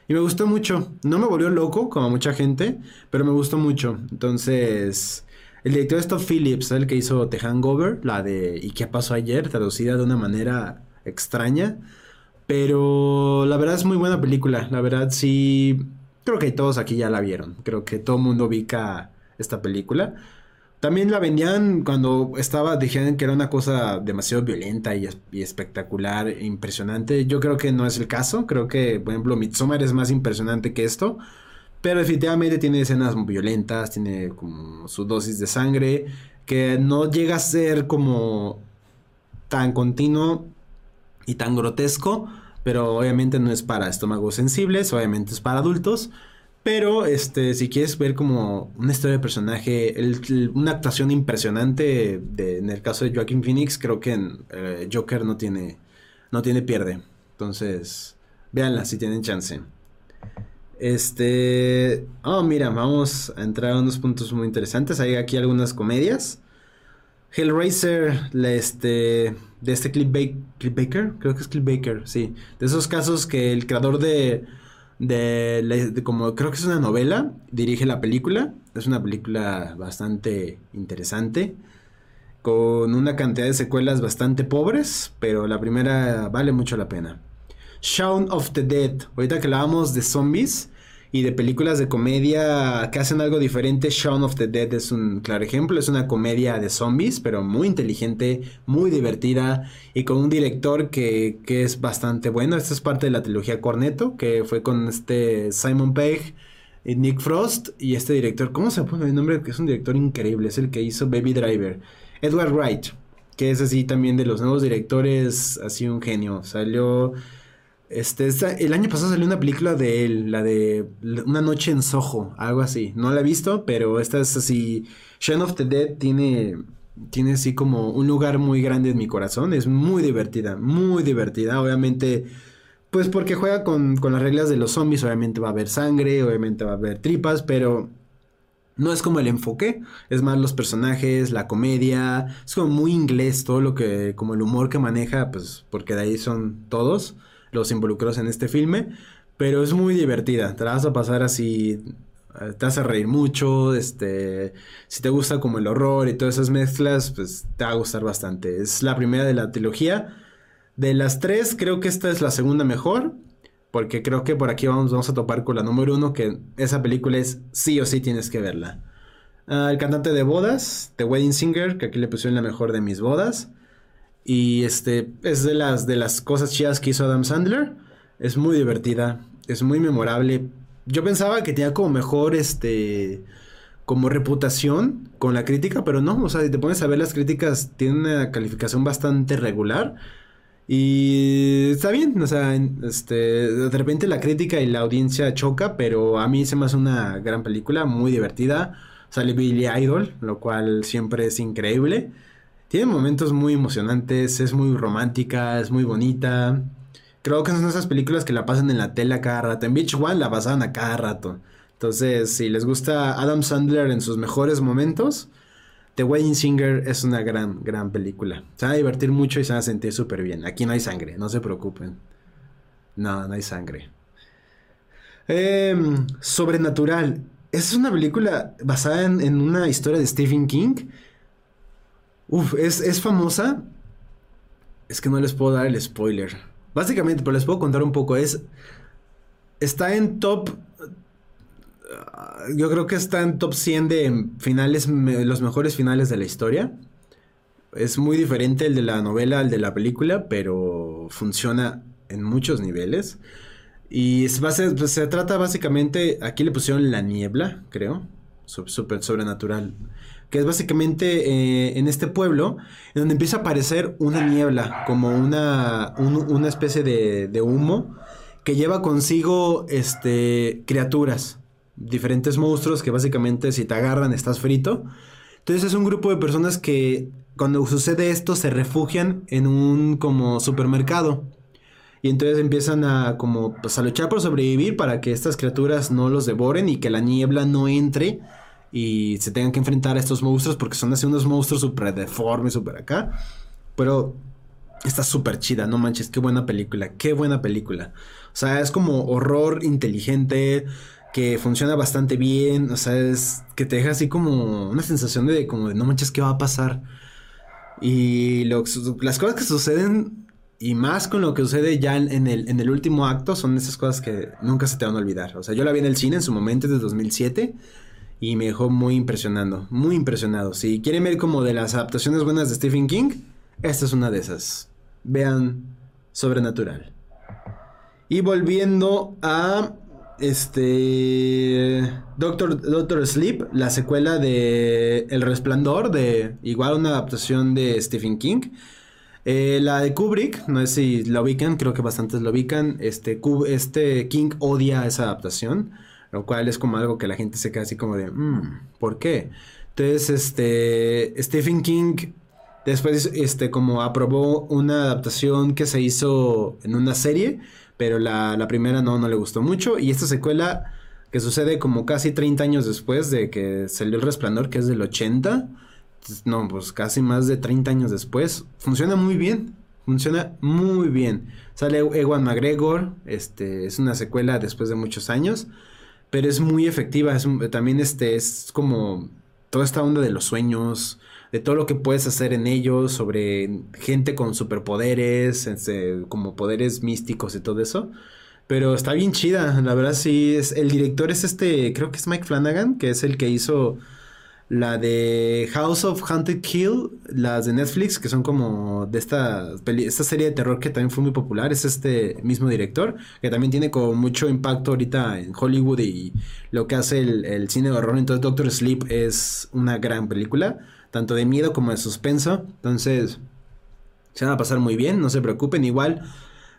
Y me gustó mucho. No me volvió loco, como mucha gente. Pero me gustó mucho. Entonces. El director es Todd Phillips, el que hizo The Hangover, la de ¿Y qué pasó ayer? traducida de una manera extraña. Pero la verdad es muy buena película. La verdad sí. Creo que todos aquí ya la vieron. Creo que todo el mundo ubica esta película. También la vendían cuando estaba, dijeron que era una cosa demasiado violenta y, espectacular, e impresionante. Yo creo que no es el caso. Creo que, por ejemplo, Midsommar es más impresionante que esto. Pero definitivamente tiene escenas violentas, tiene como su dosis de sangre, que no llega a ser como tan continuo y tan grotesco, pero obviamente no es para estómagos sensibles, obviamente es para adultos. Pero este, si quieres ver como una historia de personaje, una actuación impresionante en el caso de Joaquin Phoenix, creo que eh, Joker no tiene, no tiene pierde. Entonces, véanla si tienen chance. Este. Oh, mira, vamos a entrar a unos puntos muy interesantes. Hay aquí algunas comedias. Hellraiser, este. De este Clip, Baker, creo que es Clip Baker, sí. De esos casos que el creador de, de, como creo que es una novela, dirige la película. Es una película bastante interesante. Con una cantidad de secuelas bastante pobres, pero la primera vale mucho la pena. Shaun of the Dead. Ahorita que hablábamos de zombies y de películas de comedia que hacen algo diferente, Shaun of the Dead es un claro ejemplo. Es una comedia de zombies, pero muy inteligente, muy divertida y con un director que, que es bastante bueno. Esta es parte de la trilogía Corneto, que fue con este Simon Pegg. Y Nick Frost y este director, ¿cómo se pone el nombre? Que es un director increíble, es el que hizo Baby Driver. Edward Wright, que es así también de los nuevos directores, así un genio. Salió este, el año pasado salió una película de él, la de Una noche en Soho, algo así. No la he visto, pero esta es así. Shaun of the Dead tiene, tiene así como un lugar muy grande en mi corazón. Es muy divertida, muy divertida. Obviamente, pues porque juega con, con las reglas de los zombies. Obviamente va a haber sangre, obviamente va a haber tripas, pero no es como el enfoque, es más los personajes, la comedia, es como muy inglés todo lo que, como el humor que maneja, pues porque de ahí son todos los involucrados en este filme, pero es muy divertida, te la vas a pasar así, eh, te hace reír mucho, este, si te gusta como el horror y todas esas mezclas, pues te va a gustar bastante. Es la primera de la trilogía. De las tres, creo que esta es la segunda mejor, porque creo que por aquí vamos, vamos a topar con la número uno, que esa película es sí o sí tienes que verla. Ah, el cantante de bodas, The Wedding Singer, que aquí le pusieron la mejor de mis bodas. Y este es de las, de las cosas chidas que hizo Adam Sandler. Es muy divertida, es muy memorable. Yo pensaba que tenía como mejor este como reputación con la crítica, pero no, o sea, si te pones a ver las críticas, tiene una calificación bastante regular. Y está bien, o sea, este, de repente la crítica y la audiencia choca, pero a mí se me hace una gran película, muy divertida. Sale Billy Idol, lo cual siempre es increíble. Tiene momentos muy emocionantes, es muy romántica, es muy bonita. Creo que son esas películas que la pasan en la tele a cada rato. En Beach One la pasaban a cada rato. Entonces, si les gusta Adam Sandler en sus mejores momentos, The Wedding Singer es una gran, gran película. Se van a divertir mucho y se van a sentir súper bien. Aquí no hay sangre, no se preocupen. No, no hay sangre. Em, Sobrenatural. Es una película basada en una historia de Stephen King Uf, es, famosa. Es que no les puedo dar el spoiler. Básicamente, pero les puedo contar un poco. Es. Está en top. Yo creo que está en top 100 de finales, los mejores finales de la historia. Es muy diferente el de la novela al de la película, pero funciona en muchos niveles. Y se, trata básicamente, aquí le pusieron la niebla, creo, súper sobrenatural que es básicamente eh, en este pueblo, en donde empieza a aparecer una niebla, como una, una especie de, humo, que lleva consigo este, criaturas, diferentes monstruos que básicamente si te agarran estás frito. Entonces es un grupo de personas que cuando sucede esto se refugian en un como supermercado. Y entonces empiezan a como pues, a luchar por sobrevivir para que estas criaturas no los devoren y que la niebla no entre y se tengan que enfrentar a estos monstruos porque son así unos monstruos súper deformes, súper acá. Pero está súper chida, no manches, qué buena película, qué buena película. O sea, es como horror inteligente, que funciona bastante bien, o sea, es que te deja así como una sensación de como no manches, ¿qué va a pasar? Y las cosas que suceden, y más con lo que sucede ya en, el, en el último acto, son esas cosas que nunca se te van a olvidar. O sea, yo la vi en el cine en su momento, desde 2007, y me dejó muy impresionando, muy impresionado. Si quieren ver como de las adaptaciones buenas de Stephen King, esta es una de esas. Vean Sobrenatural. Y volviendo a este Doctor, Doctor Sleep, la secuela de El Resplandor, de igual una adaptación de Stephen King. Eh, la de Kubrick, no sé si la ubican, creo que bastantes lo ubican. Este, este King odia esa adaptación, lo cual es como algo que la gente se queda así como de, mm, ¿por qué? Entonces, este, Stephen King después, este, como aprobó una adaptación que se hizo en una serie pero la, primera no, no le gustó mucho. Y esta secuela que sucede como casi 30 años después de que salió El Resplandor, que es del 80, no, pues casi más de 30 años después, funciona muy bien. Funciona muy bien. Sale Ewan McGregor, este, es una secuela después de muchos años, pero es muy efectiva. Es, también este, es como toda esta onda de los sueños, de todo lo que puedes hacer en ellos, sobre gente con superpoderes, este, como poderes místicos y todo eso. Pero está bien chida, la verdad sí. El director es este, creo que es Mike Flanagan, que es el que hizo la de House of Haunted Kill, las de Netflix, que son como de esta, esta serie de terror que también fue muy popular. Es este mismo director, que también tiene como mucho impacto ahorita en Hollywood y lo que hace el, el cine de horror. Entonces Doctor Sleep es una gran película tanto de miedo como de suspenso. Entonces, se van a pasar muy bien, no se preocupen. Igual,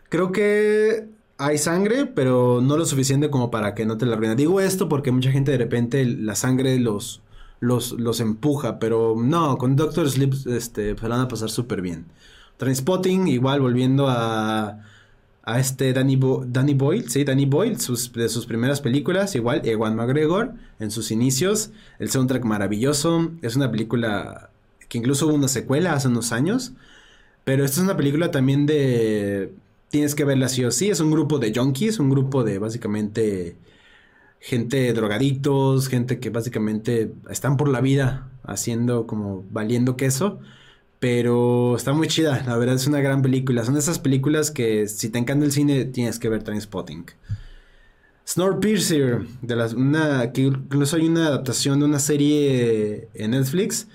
creo que hay sangre, pero no lo suficiente como para que no te la arruinen. Digo esto porque mucha gente de repente la sangre los, los, los empuja, pero no, con Doctor Sleep este, se van a pasar súper bien. Transpotting, igual volviendo a a este Danny, Danny Boyle, sí, Danny Boyle, de sus primeras películas, igual Ewan McGregor en sus inicios, el soundtrack maravilloso, es una película que incluso hubo una secuela hace unos años, pero esta es una película también de, tienes que verla sí o sí, es un grupo de junkies, un grupo de básicamente gente drogadictos, gente que básicamente están por la vida haciendo como valiendo queso pero está muy chida, la verdad es una gran película. Son esas películas que si te encanta el cine tienes que ver Trainspotting. Snowpiercer, de las, una, que incluso hay una adaptación de una serie en Netflix.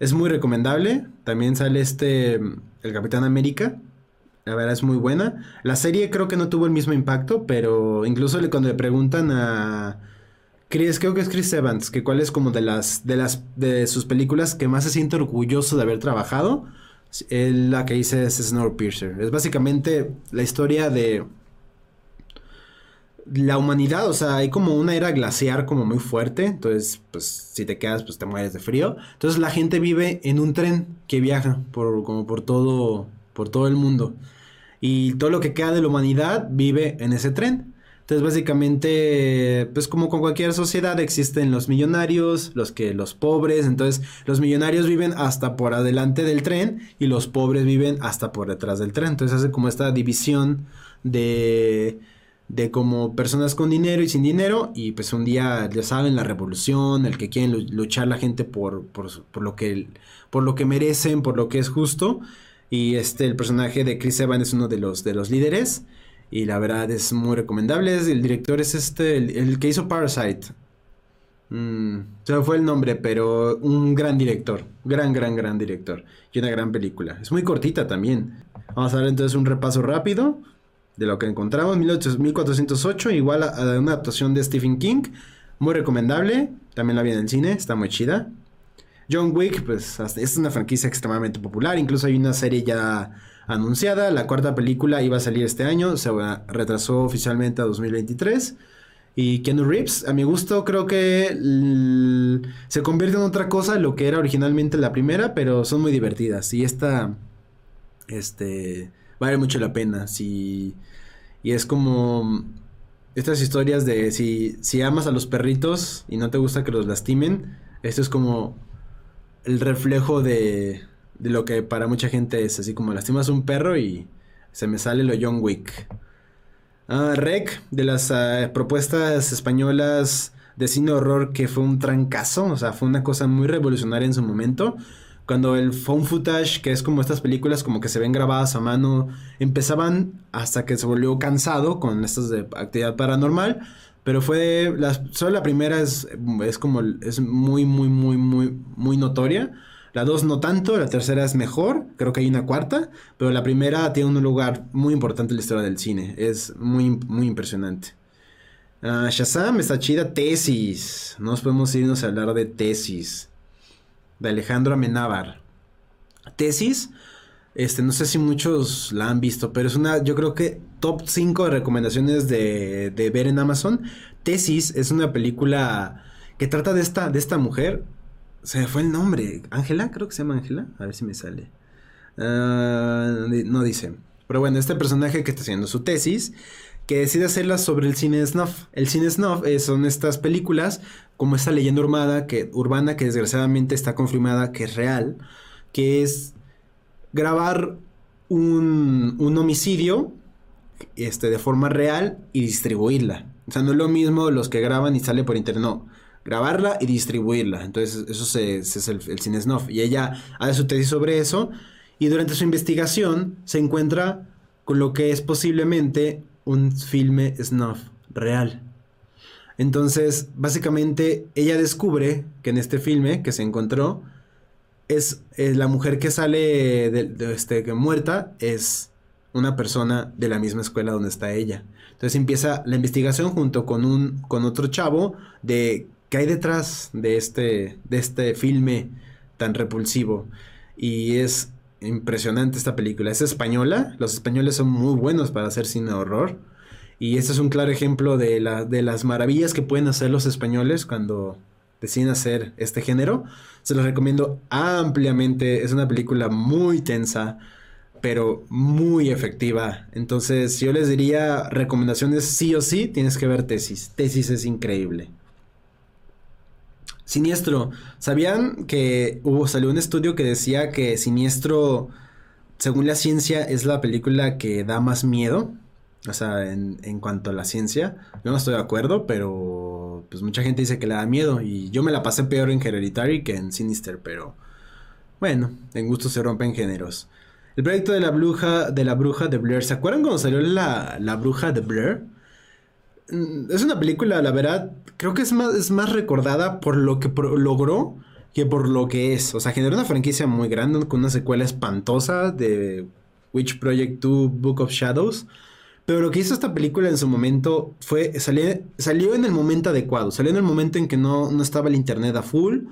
Es muy recomendable. También sale este, el Capitán América. La verdad es muy buena. La serie creo que no tuvo el mismo impacto, pero incluso cuando le preguntan a Chris, creo que es Chris Evans, que cuál es como de las, de las, de sus películas que más se siente orgulloso de haber trabajado. la que dice es Snowpiercer. Es básicamente la historia de la humanidad, o sea, hay como una era glaciar como muy fuerte, entonces, pues, si te quedas, pues te mueres de frío. Entonces la gente vive en un tren que viaja por, como por todo, por todo el mundo. Y todo lo que queda de la humanidad vive en ese tren. Entonces, básicamente, pues como con cualquier sociedad existen los millonarios, los que los pobres, entonces los millonarios viven hasta por adelante del tren y los pobres viven hasta por detrás del tren. Entonces hace como esta división de de como personas con dinero y sin dinero y pues un día ya saben la revolución el que quieren luchar la gente por, por, por, lo que por lo que merecen por lo que es justo y este el personaje de Chris Evans es uno de los de los líderes y la verdad es muy recomendable. El director es este, el, que hizo Parasite. Mm, se fue el nombre, pero un gran director. Gran, gran, gran director. Y una gran película. Es muy cortita también. Vamos a ver entonces un repaso rápido de lo que encontramos. 1408, igual a, a una adaptación de Stephen King. Muy recomendable. También la vi en el cine, está muy chida. John Wick, pues es una franquicia extremadamente popular. Incluso hay una serie ya anunciada. La cuarta película iba a salir este año, se retrasó oficialmente a 2023. Y Keanu Reeves, a mi gusto, creo que se convierte en otra cosa lo que era originalmente la primera, pero son muy divertidas. Y esta, este, vale mucho la pena. Si, y es como estas historias de si, si amas a los perritos y no te gusta que los lastimen, esto es como el reflejo de, lo que para mucha gente es así como lastimas un perro y se me sale lo John Wick. Ah, Rec, de las ah, propuestas españolas de cine horror que fue un trancazo, o sea, fue una cosa muy revolucionaria en su momento. Cuando el phone footage, que es como estas películas como que se ven grabadas a mano, empezaban hasta que se volvió cansado con estas de actividad paranormal. Pero fue, solo la primera es, es como, es muy, muy, muy, muy, muy notoria. La dos no tanto, la tercera es mejor, creo que hay una cuarta, pero la primera tiene un lugar muy importante en la historia del cine, es muy, muy impresionante. Uh, Shazam está chida, tesis, nos podemos irnos a hablar de tesis, de Alejandro Amenábar. Tesis, este, no sé si muchos la han visto, pero es una, yo creo que top 5 de recomendaciones de, de ver en Amazon. Tesis es una película que trata de esta, de esta mujer se me fue el nombre. Ángela, creo que se llama Ángela. A ver si me sale. Ah, no dice. Pero bueno, este personaje que está haciendo su tesis, que decide hacerla sobre el cine snuff. El cine snuff son estas películas, como esta leyenda urbana que, urbana que desgraciadamente está confirmada que es real, que es grabar un, un homicidio este, de forma real y distribuirla. O sea, no es lo mismo los que graban y sale por internet, no grabarla y distribuirla. Entonces, eso es el, cine snuff. Y ella hace su tesis sobre eso. Y durante su investigación se encuentra con lo que es posiblemente un filme snuff real. Entonces, básicamente, ella descubre que en este filme que se encontró, es, la mujer que sale de, este, que muerta, es una persona de la misma escuela donde está ella. Entonces empieza la investigación junto con un con otro chavo de qué hay detrás de este, de este filme tan repulsivo. Y es impresionante esta película. Es española, los españoles son muy buenos para hacer cine horror. Y este es un claro ejemplo de, la, de las maravillas que pueden hacer los españoles cuando deciden hacer este género. Se los recomiendo ampliamente. Es una película muy tensa, pero muy efectiva. Entonces, yo les diría recomendaciones sí o sí, tienes que ver Tesis. Tesis es increíble. Siniestro. ¿Sabían que hubo, salió un estudio que decía que Siniestro, según la ciencia, es la película que da más miedo? O sea, en, en, cuanto a la ciencia. Yo no estoy de acuerdo, pero pues mucha gente dice que le da miedo. Y yo me la pasé peor en Hereditary que en Sinister, pero bueno, en gusto se rompen géneros. El proyecto de la bruja de la bruja de Blair. ¿Se acuerdan cuando salió la, la bruja de Blair? Mm, es una película, la verdad, creo que es más, es más recordada por lo que logró que por lo que es. O sea, generó una franquicia muy grande con una secuela espantosa de Witch Project 2 Book of Shadows. Pero lo que hizo esta película en su momento fue, salió, salió en el momento adecuado, salió en el momento en que no, no estaba el internet a full.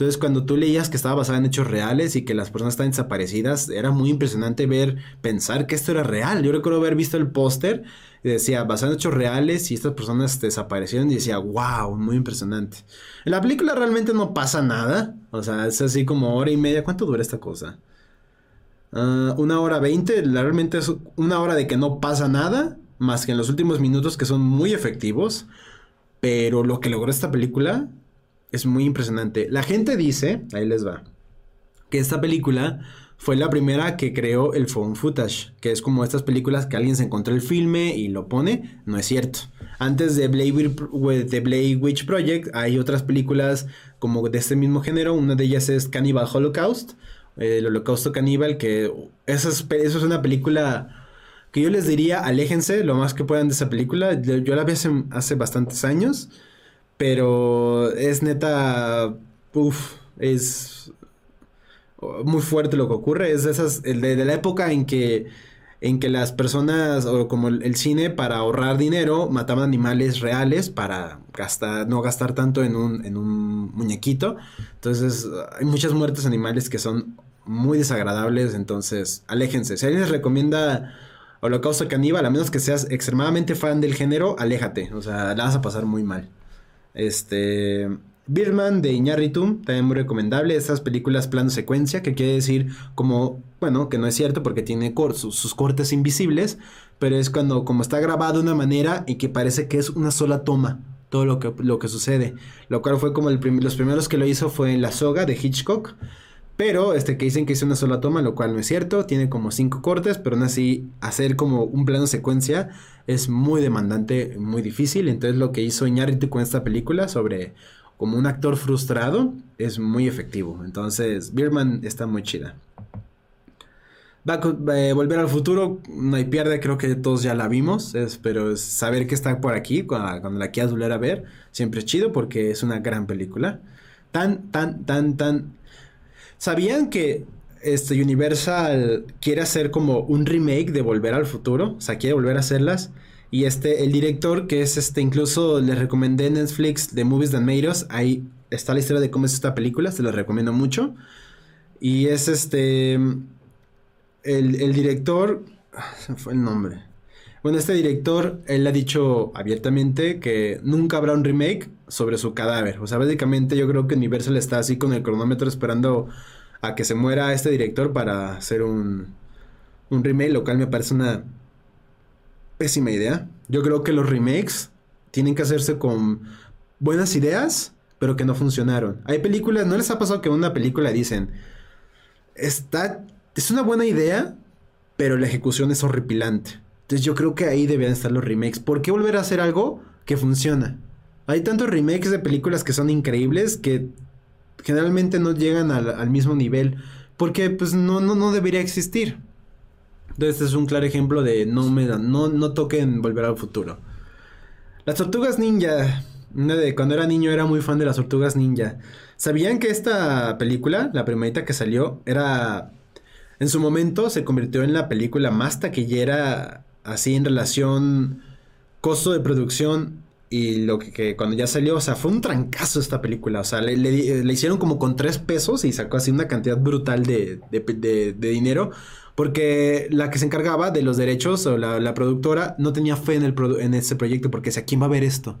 Entonces cuando tú leías que estaba basada en hechos reales y que las personas estaban desaparecidas, era muy impresionante ver, pensar que esto era real. Yo recuerdo haber visto el póster y decía, basado en hechos reales y estas personas desaparecieron y decía, wow, muy impresionante. En la película realmente no pasa nada, o sea, es así como hora y media. ¿Cuánto dura esta cosa? Ah, una hora veinte, realmente es una hora de que no pasa nada, más que en los últimos minutos que son muy efectivos. Pero lo que logró esta película es muy impresionante. La gente dice, ahí les va, que esta película fue la primera que creó el phone footage, que es como estas películas que alguien se encontró el filme y lo pone, no es cierto. Antes de Blade, Witch Project hay otras películas como de este mismo género, una de ellas es Cannibal Holocaust, el holocausto caníbal, que esa es, eso es una película que yo les diría, aléjense lo más que puedan de esa película, yo la vi hace bastantes años, pero es neta, uff, es muy fuerte lo que ocurre. Es de esas, de, de la época en que, en que las personas, o como el, cine, para ahorrar dinero, mataban animales reales para gastar, no gastar tanto en un, en un muñequito. Entonces, hay muchas muertes animales que son muy desagradables. Entonces, aléjense. Si alguien les recomienda Holocausto Caníbal, a menos que seas extremadamente fan del género, aléjate. O sea, la vas a pasar muy mal. Este. Birdman de Iñárritu, también muy recomendable. Esas películas plano secuencia, que quiere decir como, bueno, que no es cierto porque tiene sus, cortes invisibles, pero es cuando como está grabado de una manera y que parece que es una sola toma todo lo que, lo que sucede. Lo cual fue como los primeros que lo hizo fue en La Soga de Hitchcock. Pero este que dicen que hizo una sola toma, lo cual no es cierto, tiene como cinco cortes, pero aún así hacer como un plano secuencia es muy demandante, muy difícil. Entonces lo que hizo Iñárritu con esta película sobre como un actor frustrado es muy efectivo. Entonces Birman está muy chida. A eh, volver al futuro, no hay pierde, creo que todos ya la vimos, pero saber que está por aquí, cuando, la quieras volver a ver, siempre es chido porque es una gran película. Tan, tan, tan, tan ¿Sabían que este Universal quiere hacer como un remake de Volver al Futuro? O sea, quiere volver a hacerlas. Y este, el director, que es este, incluso les recomendé Netflix de Movies That Made Us, ahí está la historia de cómo es esta película, se lo recomiendo mucho. Y es este, el, el director, ah, se fue el nombre. Bueno, este director, él ha dicho abiertamente que nunca habrá un remake sobre su cadáver. O sea, básicamente yo creo que Universal está así con el cronómetro esperando a que se muera este director para hacer un, un remake, lo cual me parece una pésima idea. Yo creo que los remakes tienen que hacerse con buenas ideas, pero que no funcionaron. Hay películas, ¿no les ha pasado que una película dicen, está, es una buena idea, pero la ejecución es horripilante? Entonces yo creo que ahí debían estar los remakes. ¿Por qué volver a hacer algo que funciona? Hay tantos remakes de películas que son increíbles que generalmente no llegan al, mismo nivel porque pues no, no, no debería existir. Entonces este es un claro ejemplo de no me no, no toquen volver al futuro. Las tortugas ninja. Cuando era niño era muy fan de las tortugas ninja. ¿Sabían que esta película, la primerita que salió, era en su momento se convirtió en la película más taquillera así en relación costo de producción y lo que, cuando ya salió, o sea, fue un trancazo esta película. O sea, le, le, hicieron como con tres pesos y sacó así una cantidad brutal de, de, de, dinero. Porque la que se encargaba de los derechos o la, la productora no tenía fe en, el en ese proyecto porque decía, ¿quién va a ver esto?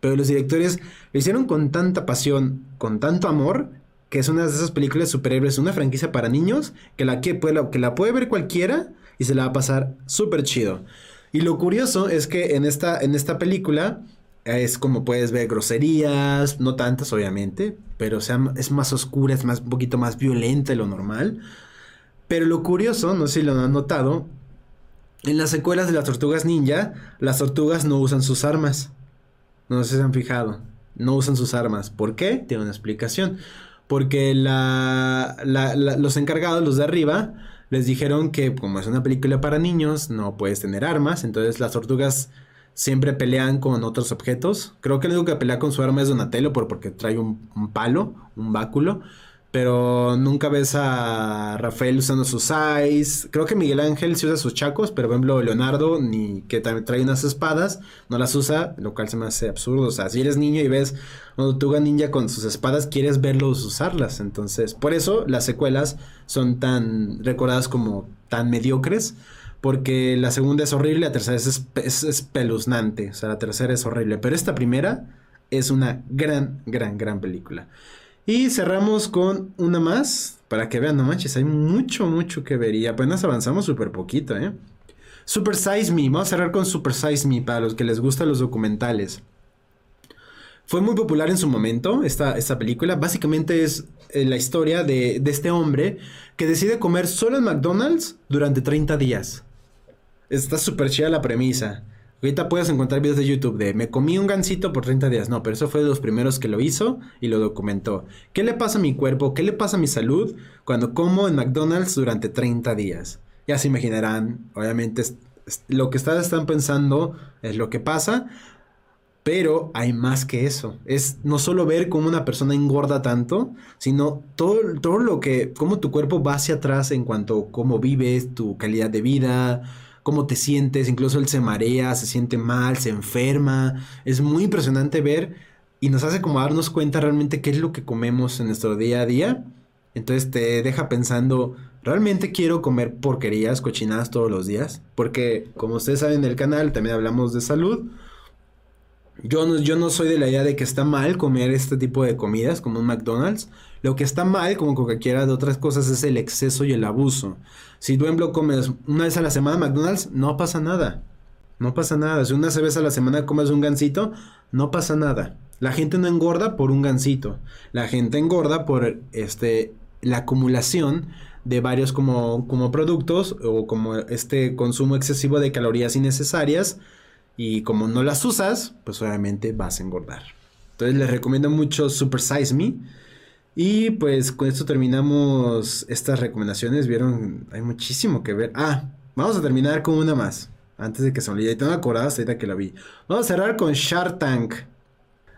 Pero los directores lo hicieron con tanta pasión, con tanto amor, que es una de esas películas superhéroes, una franquicia para niños, que la, que, puede, que la puede ver cualquiera y se la va a pasar súper chido. Y lo curioso es que en esta, en esta película es como puedes ver groserías, no tantas obviamente, pero es más oscura, es más, un poquito más violenta de lo normal. Pero lo curioso, no sé si lo han notado, en las secuelas de las tortugas ninja, las tortugas no usan sus armas. No sé si se han fijado. No usan sus armas. ¿Por qué? Tiene una explicación. Porque la, los encargados, los de arriba, les dijeron que como es una película para niños, no puedes tener armas, entonces las tortugas siempre pelean con otros objetos. Creo que el único que pelea con su arma es Donatello porque trae un, un palo, un báculo pero nunca ves a Rafael usando sus eyes. Creo que Miguel Ángel sí usa sus chacos, pero por ejemplo Leonardo, ni que trae unas espadas, no las usa, lo cual se me hace absurdo. O sea, si eres niño y ves cuando Tuga Ninja con sus espadas, quieres verlos usarlas. Entonces, por eso las secuelas son tan recordadas como tan mediocres. Porque la segunda es horrible, la tercera es, es espeluznante. O sea, la tercera es horrible. Pero esta primera es una gran, gran, gran película. Y cerramos con una más, para que vean, no manches, hay mucho, mucho que ver y apenas avanzamos súper poquito, ¿eh? Super Size Me, vamos a cerrar con Super Size Me para los que les gustan los documentales. Fue muy popular en su momento esta, esta película. Básicamente es eh, la historia de, de, este hombre que decide comer solo en McDonald's durante 30 días. Está súper chida la premisa. Ahorita puedes encontrar videos de YouTube de me comí un gansito por 30 días. No, pero eso fue de los primeros que lo hizo y lo documentó. ¿Qué le pasa a mi cuerpo? ¿Qué le pasa a mi salud cuando como en McDonald's durante 30 días? Ya se imaginarán, obviamente lo que están pensando es lo que pasa, pero hay más que eso. Es no solo ver cómo una persona engorda tanto, sino todo, todo lo que, cómo tu cuerpo va hacia atrás en cuanto a cómo vives, tu calidad de vida, cómo te sientes, incluso él se marea, se siente mal, se enferma. Es muy impresionante ver y nos hace como darnos cuenta realmente qué es lo que comemos en nuestro día a día. Entonces te deja pensando, ¿realmente quiero comer porquerías, cochinadas todos los días? Porque como ustedes saben del canal, también hablamos de salud. Yo no, yo no soy de la idea de que está mal comer este tipo de comidas como un McDonald's. Lo que está mal, como cualquiera de otras cosas, es el exceso y el abuso. Si tú en comes una vez a la semana McDonald's, no pasa nada. No pasa nada. Si una vez a la semana comes un gansito, no pasa nada. La gente no engorda por un gansito. La gente engorda por este la acumulación de varios como, como productos o como este consumo excesivo de calorías innecesarias y como no las usas, pues obviamente vas a engordar. Entonces les recomiendo mucho Super Size Me. Y pues con esto terminamos estas recomendaciones. Vieron, hay muchísimo que ver. Ah, vamos a terminar con una más. Antes de que se olvide. Y tengo acordadas ahorita que la vi. Vamos a cerrar con Shark Tank.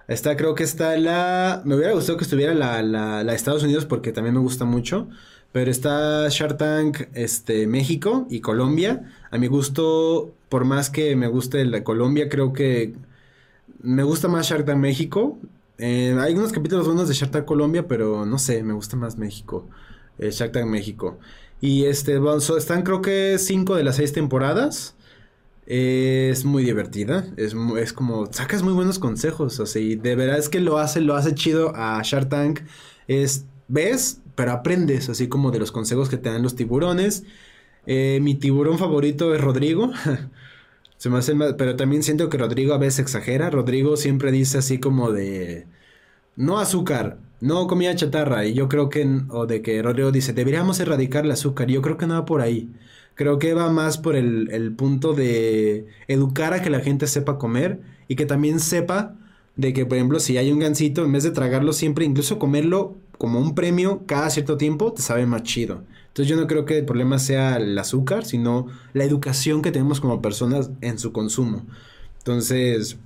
Esta creo que está la... Me hubiera gustado que estuviera la, la, la Estados Unidos porque también me gusta mucho. Pero está Shark Tank, este, México y Colombia. A mi gusto, por más que me guste la Colombia, creo que me gusta más Shark Tank México. Eh, hay unos capítulos buenos de Shark Tank Colombia, pero no sé, me gusta más México. Eh, Shark Tank México. Y este, están creo que cinco de las seis temporadas. es muy divertida. Es, es, como, sacas muy buenos consejos. Así, de verdad es que lo hace, lo hace chido a Shark Tank. Es, ves, pero aprendes, así como de los consejos que te dan los tiburones. Eh, mi tiburón favorito es Rodrigo. Se me hace pero también siento que Rodrigo a veces exagera. Rodrigo siempre dice así como de no azúcar, no comida chatarra. Y yo creo que, o de que Rodrigo dice, deberíamos erradicar el azúcar. Yo creo que no va por ahí. Creo que va más por el, el punto de educar a que la gente sepa comer y que también sepa de que, por ejemplo, si hay un gansito, en vez de tragarlo siempre, incluso comerlo como un premio cada cierto tiempo, te sabe más chido. Entonces yo no creo que el problema sea el azúcar, sino la educación que tenemos como personas en su consumo. Entonces,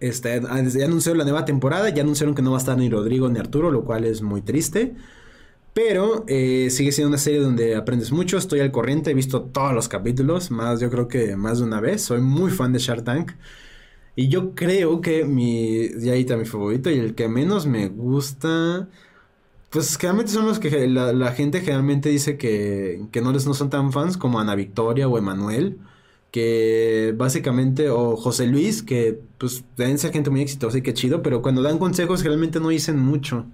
este, ya anunciaron la nueva temporada, ya anunciaron que no va a estar ni Rodrigo ni Arturo, lo cual es muy triste. Pero eh, sigue siendo una serie donde aprendes mucho, estoy al corriente, he visto todos los capítulos, más yo creo que más de una vez, soy muy fan de Shark Tank. Y yo creo que mi, ya ahí está mi favorito y el que menos me gusta... Pues generalmente son los que la, gente generalmente dice que, que, no les no son tan fans como Ana Victoria o Emanuel. Que básicamente, o José Luis, que pues deben ser gente muy exitosa y que chido, pero cuando dan consejos generalmente no dicen mucho.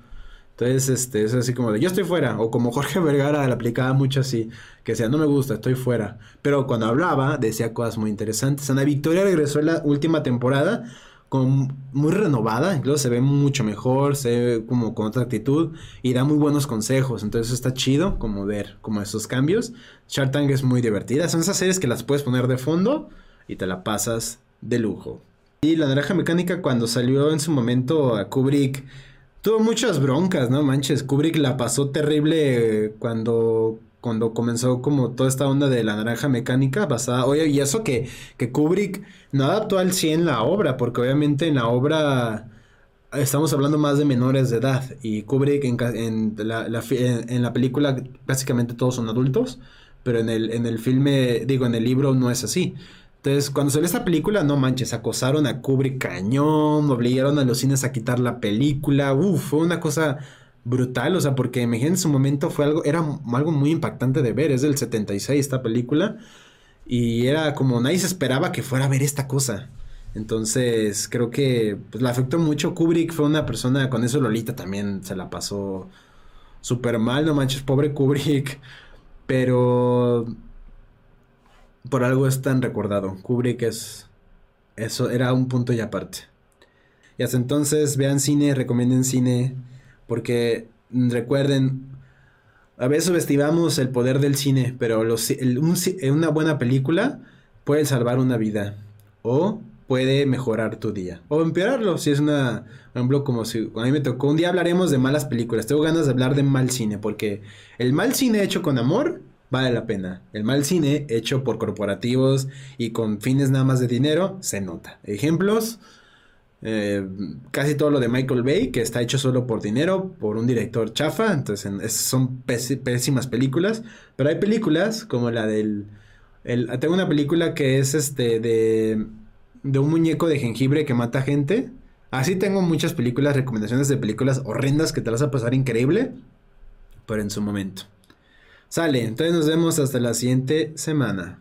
Entonces, este, es así como de yo estoy fuera. O como Jorge Vergara le aplicaba mucho así, que decía, no me gusta, estoy fuera. Pero cuando hablaba, decía cosas muy interesantes. Ana Victoria regresó en la última temporada con, muy renovada, incluso se ve mucho mejor, se ve como con otra actitud y da muy buenos consejos, entonces está chido como ver como esos cambios. Shark Tank es muy divertida, son esas series que las puedes poner de fondo y te la pasas de lujo. Y la naranja mecánica cuando salió en su momento a Kubrick tuvo muchas broncas, no manches, Kubrick la pasó terrible cuando cuando comenzó como toda esta onda de la naranja mecánica basada, oye, y eso que, que Kubrick no adaptó al 100 la obra, porque obviamente en la obra estamos hablando más de menores de edad, y Kubrick en, la, película básicamente todos son adultos, pero en el, en el filme, digo, en el libro no es así. Entonces, cuando salió esta película, no manches, acosaron a Kubrick cañón, obligaron a los cines a quitar la película, uff, fue una cosa brutal, o sea, porque me en su momento fue algo, era algo muy impactante de ver, es del 76 esta película, y era como nadie se esperaba que fuera a ver esta cosa. Entonces, creo que pues, la afectó mucho. Kubrick fue una persona, con eso Lolita también se la pasó súper mal, no manches, pobre Kubrick. Pero por algo es tan recordado. Kubrick es. Eso era un punto y aparte. Y hasta entonces vean cine, recomienden cine. Porque recuerden, a veces subestimamos el poder del cine, pero los, una buena película puede salvar una vida. O puede mejorar tu día. O empeorarlo, si es una... Por ejemplo, como si a mí me tocó... Un día hablaremos de malas películas. Tengo ganas de hablar de mal cine, porque el mal cine hecho con amor vale la pena. El mal cine hecho por corporativos y con fines nada más de dinero se nota. Ejemplos, eh, casi todo lo de Michael Bay, que está hecho solo por dinero, por un director chafa, entonces son pésimas películas, pero hay películas como la del... tengo una película que es este de, de un muñeco de jengibre que mata gente. Así tengo muchas películas, recomendaciones de películas horrendas que te las vas a pasar increíble, pero en su momento. Sale, entonces nos vemos hasta la siguiente semana.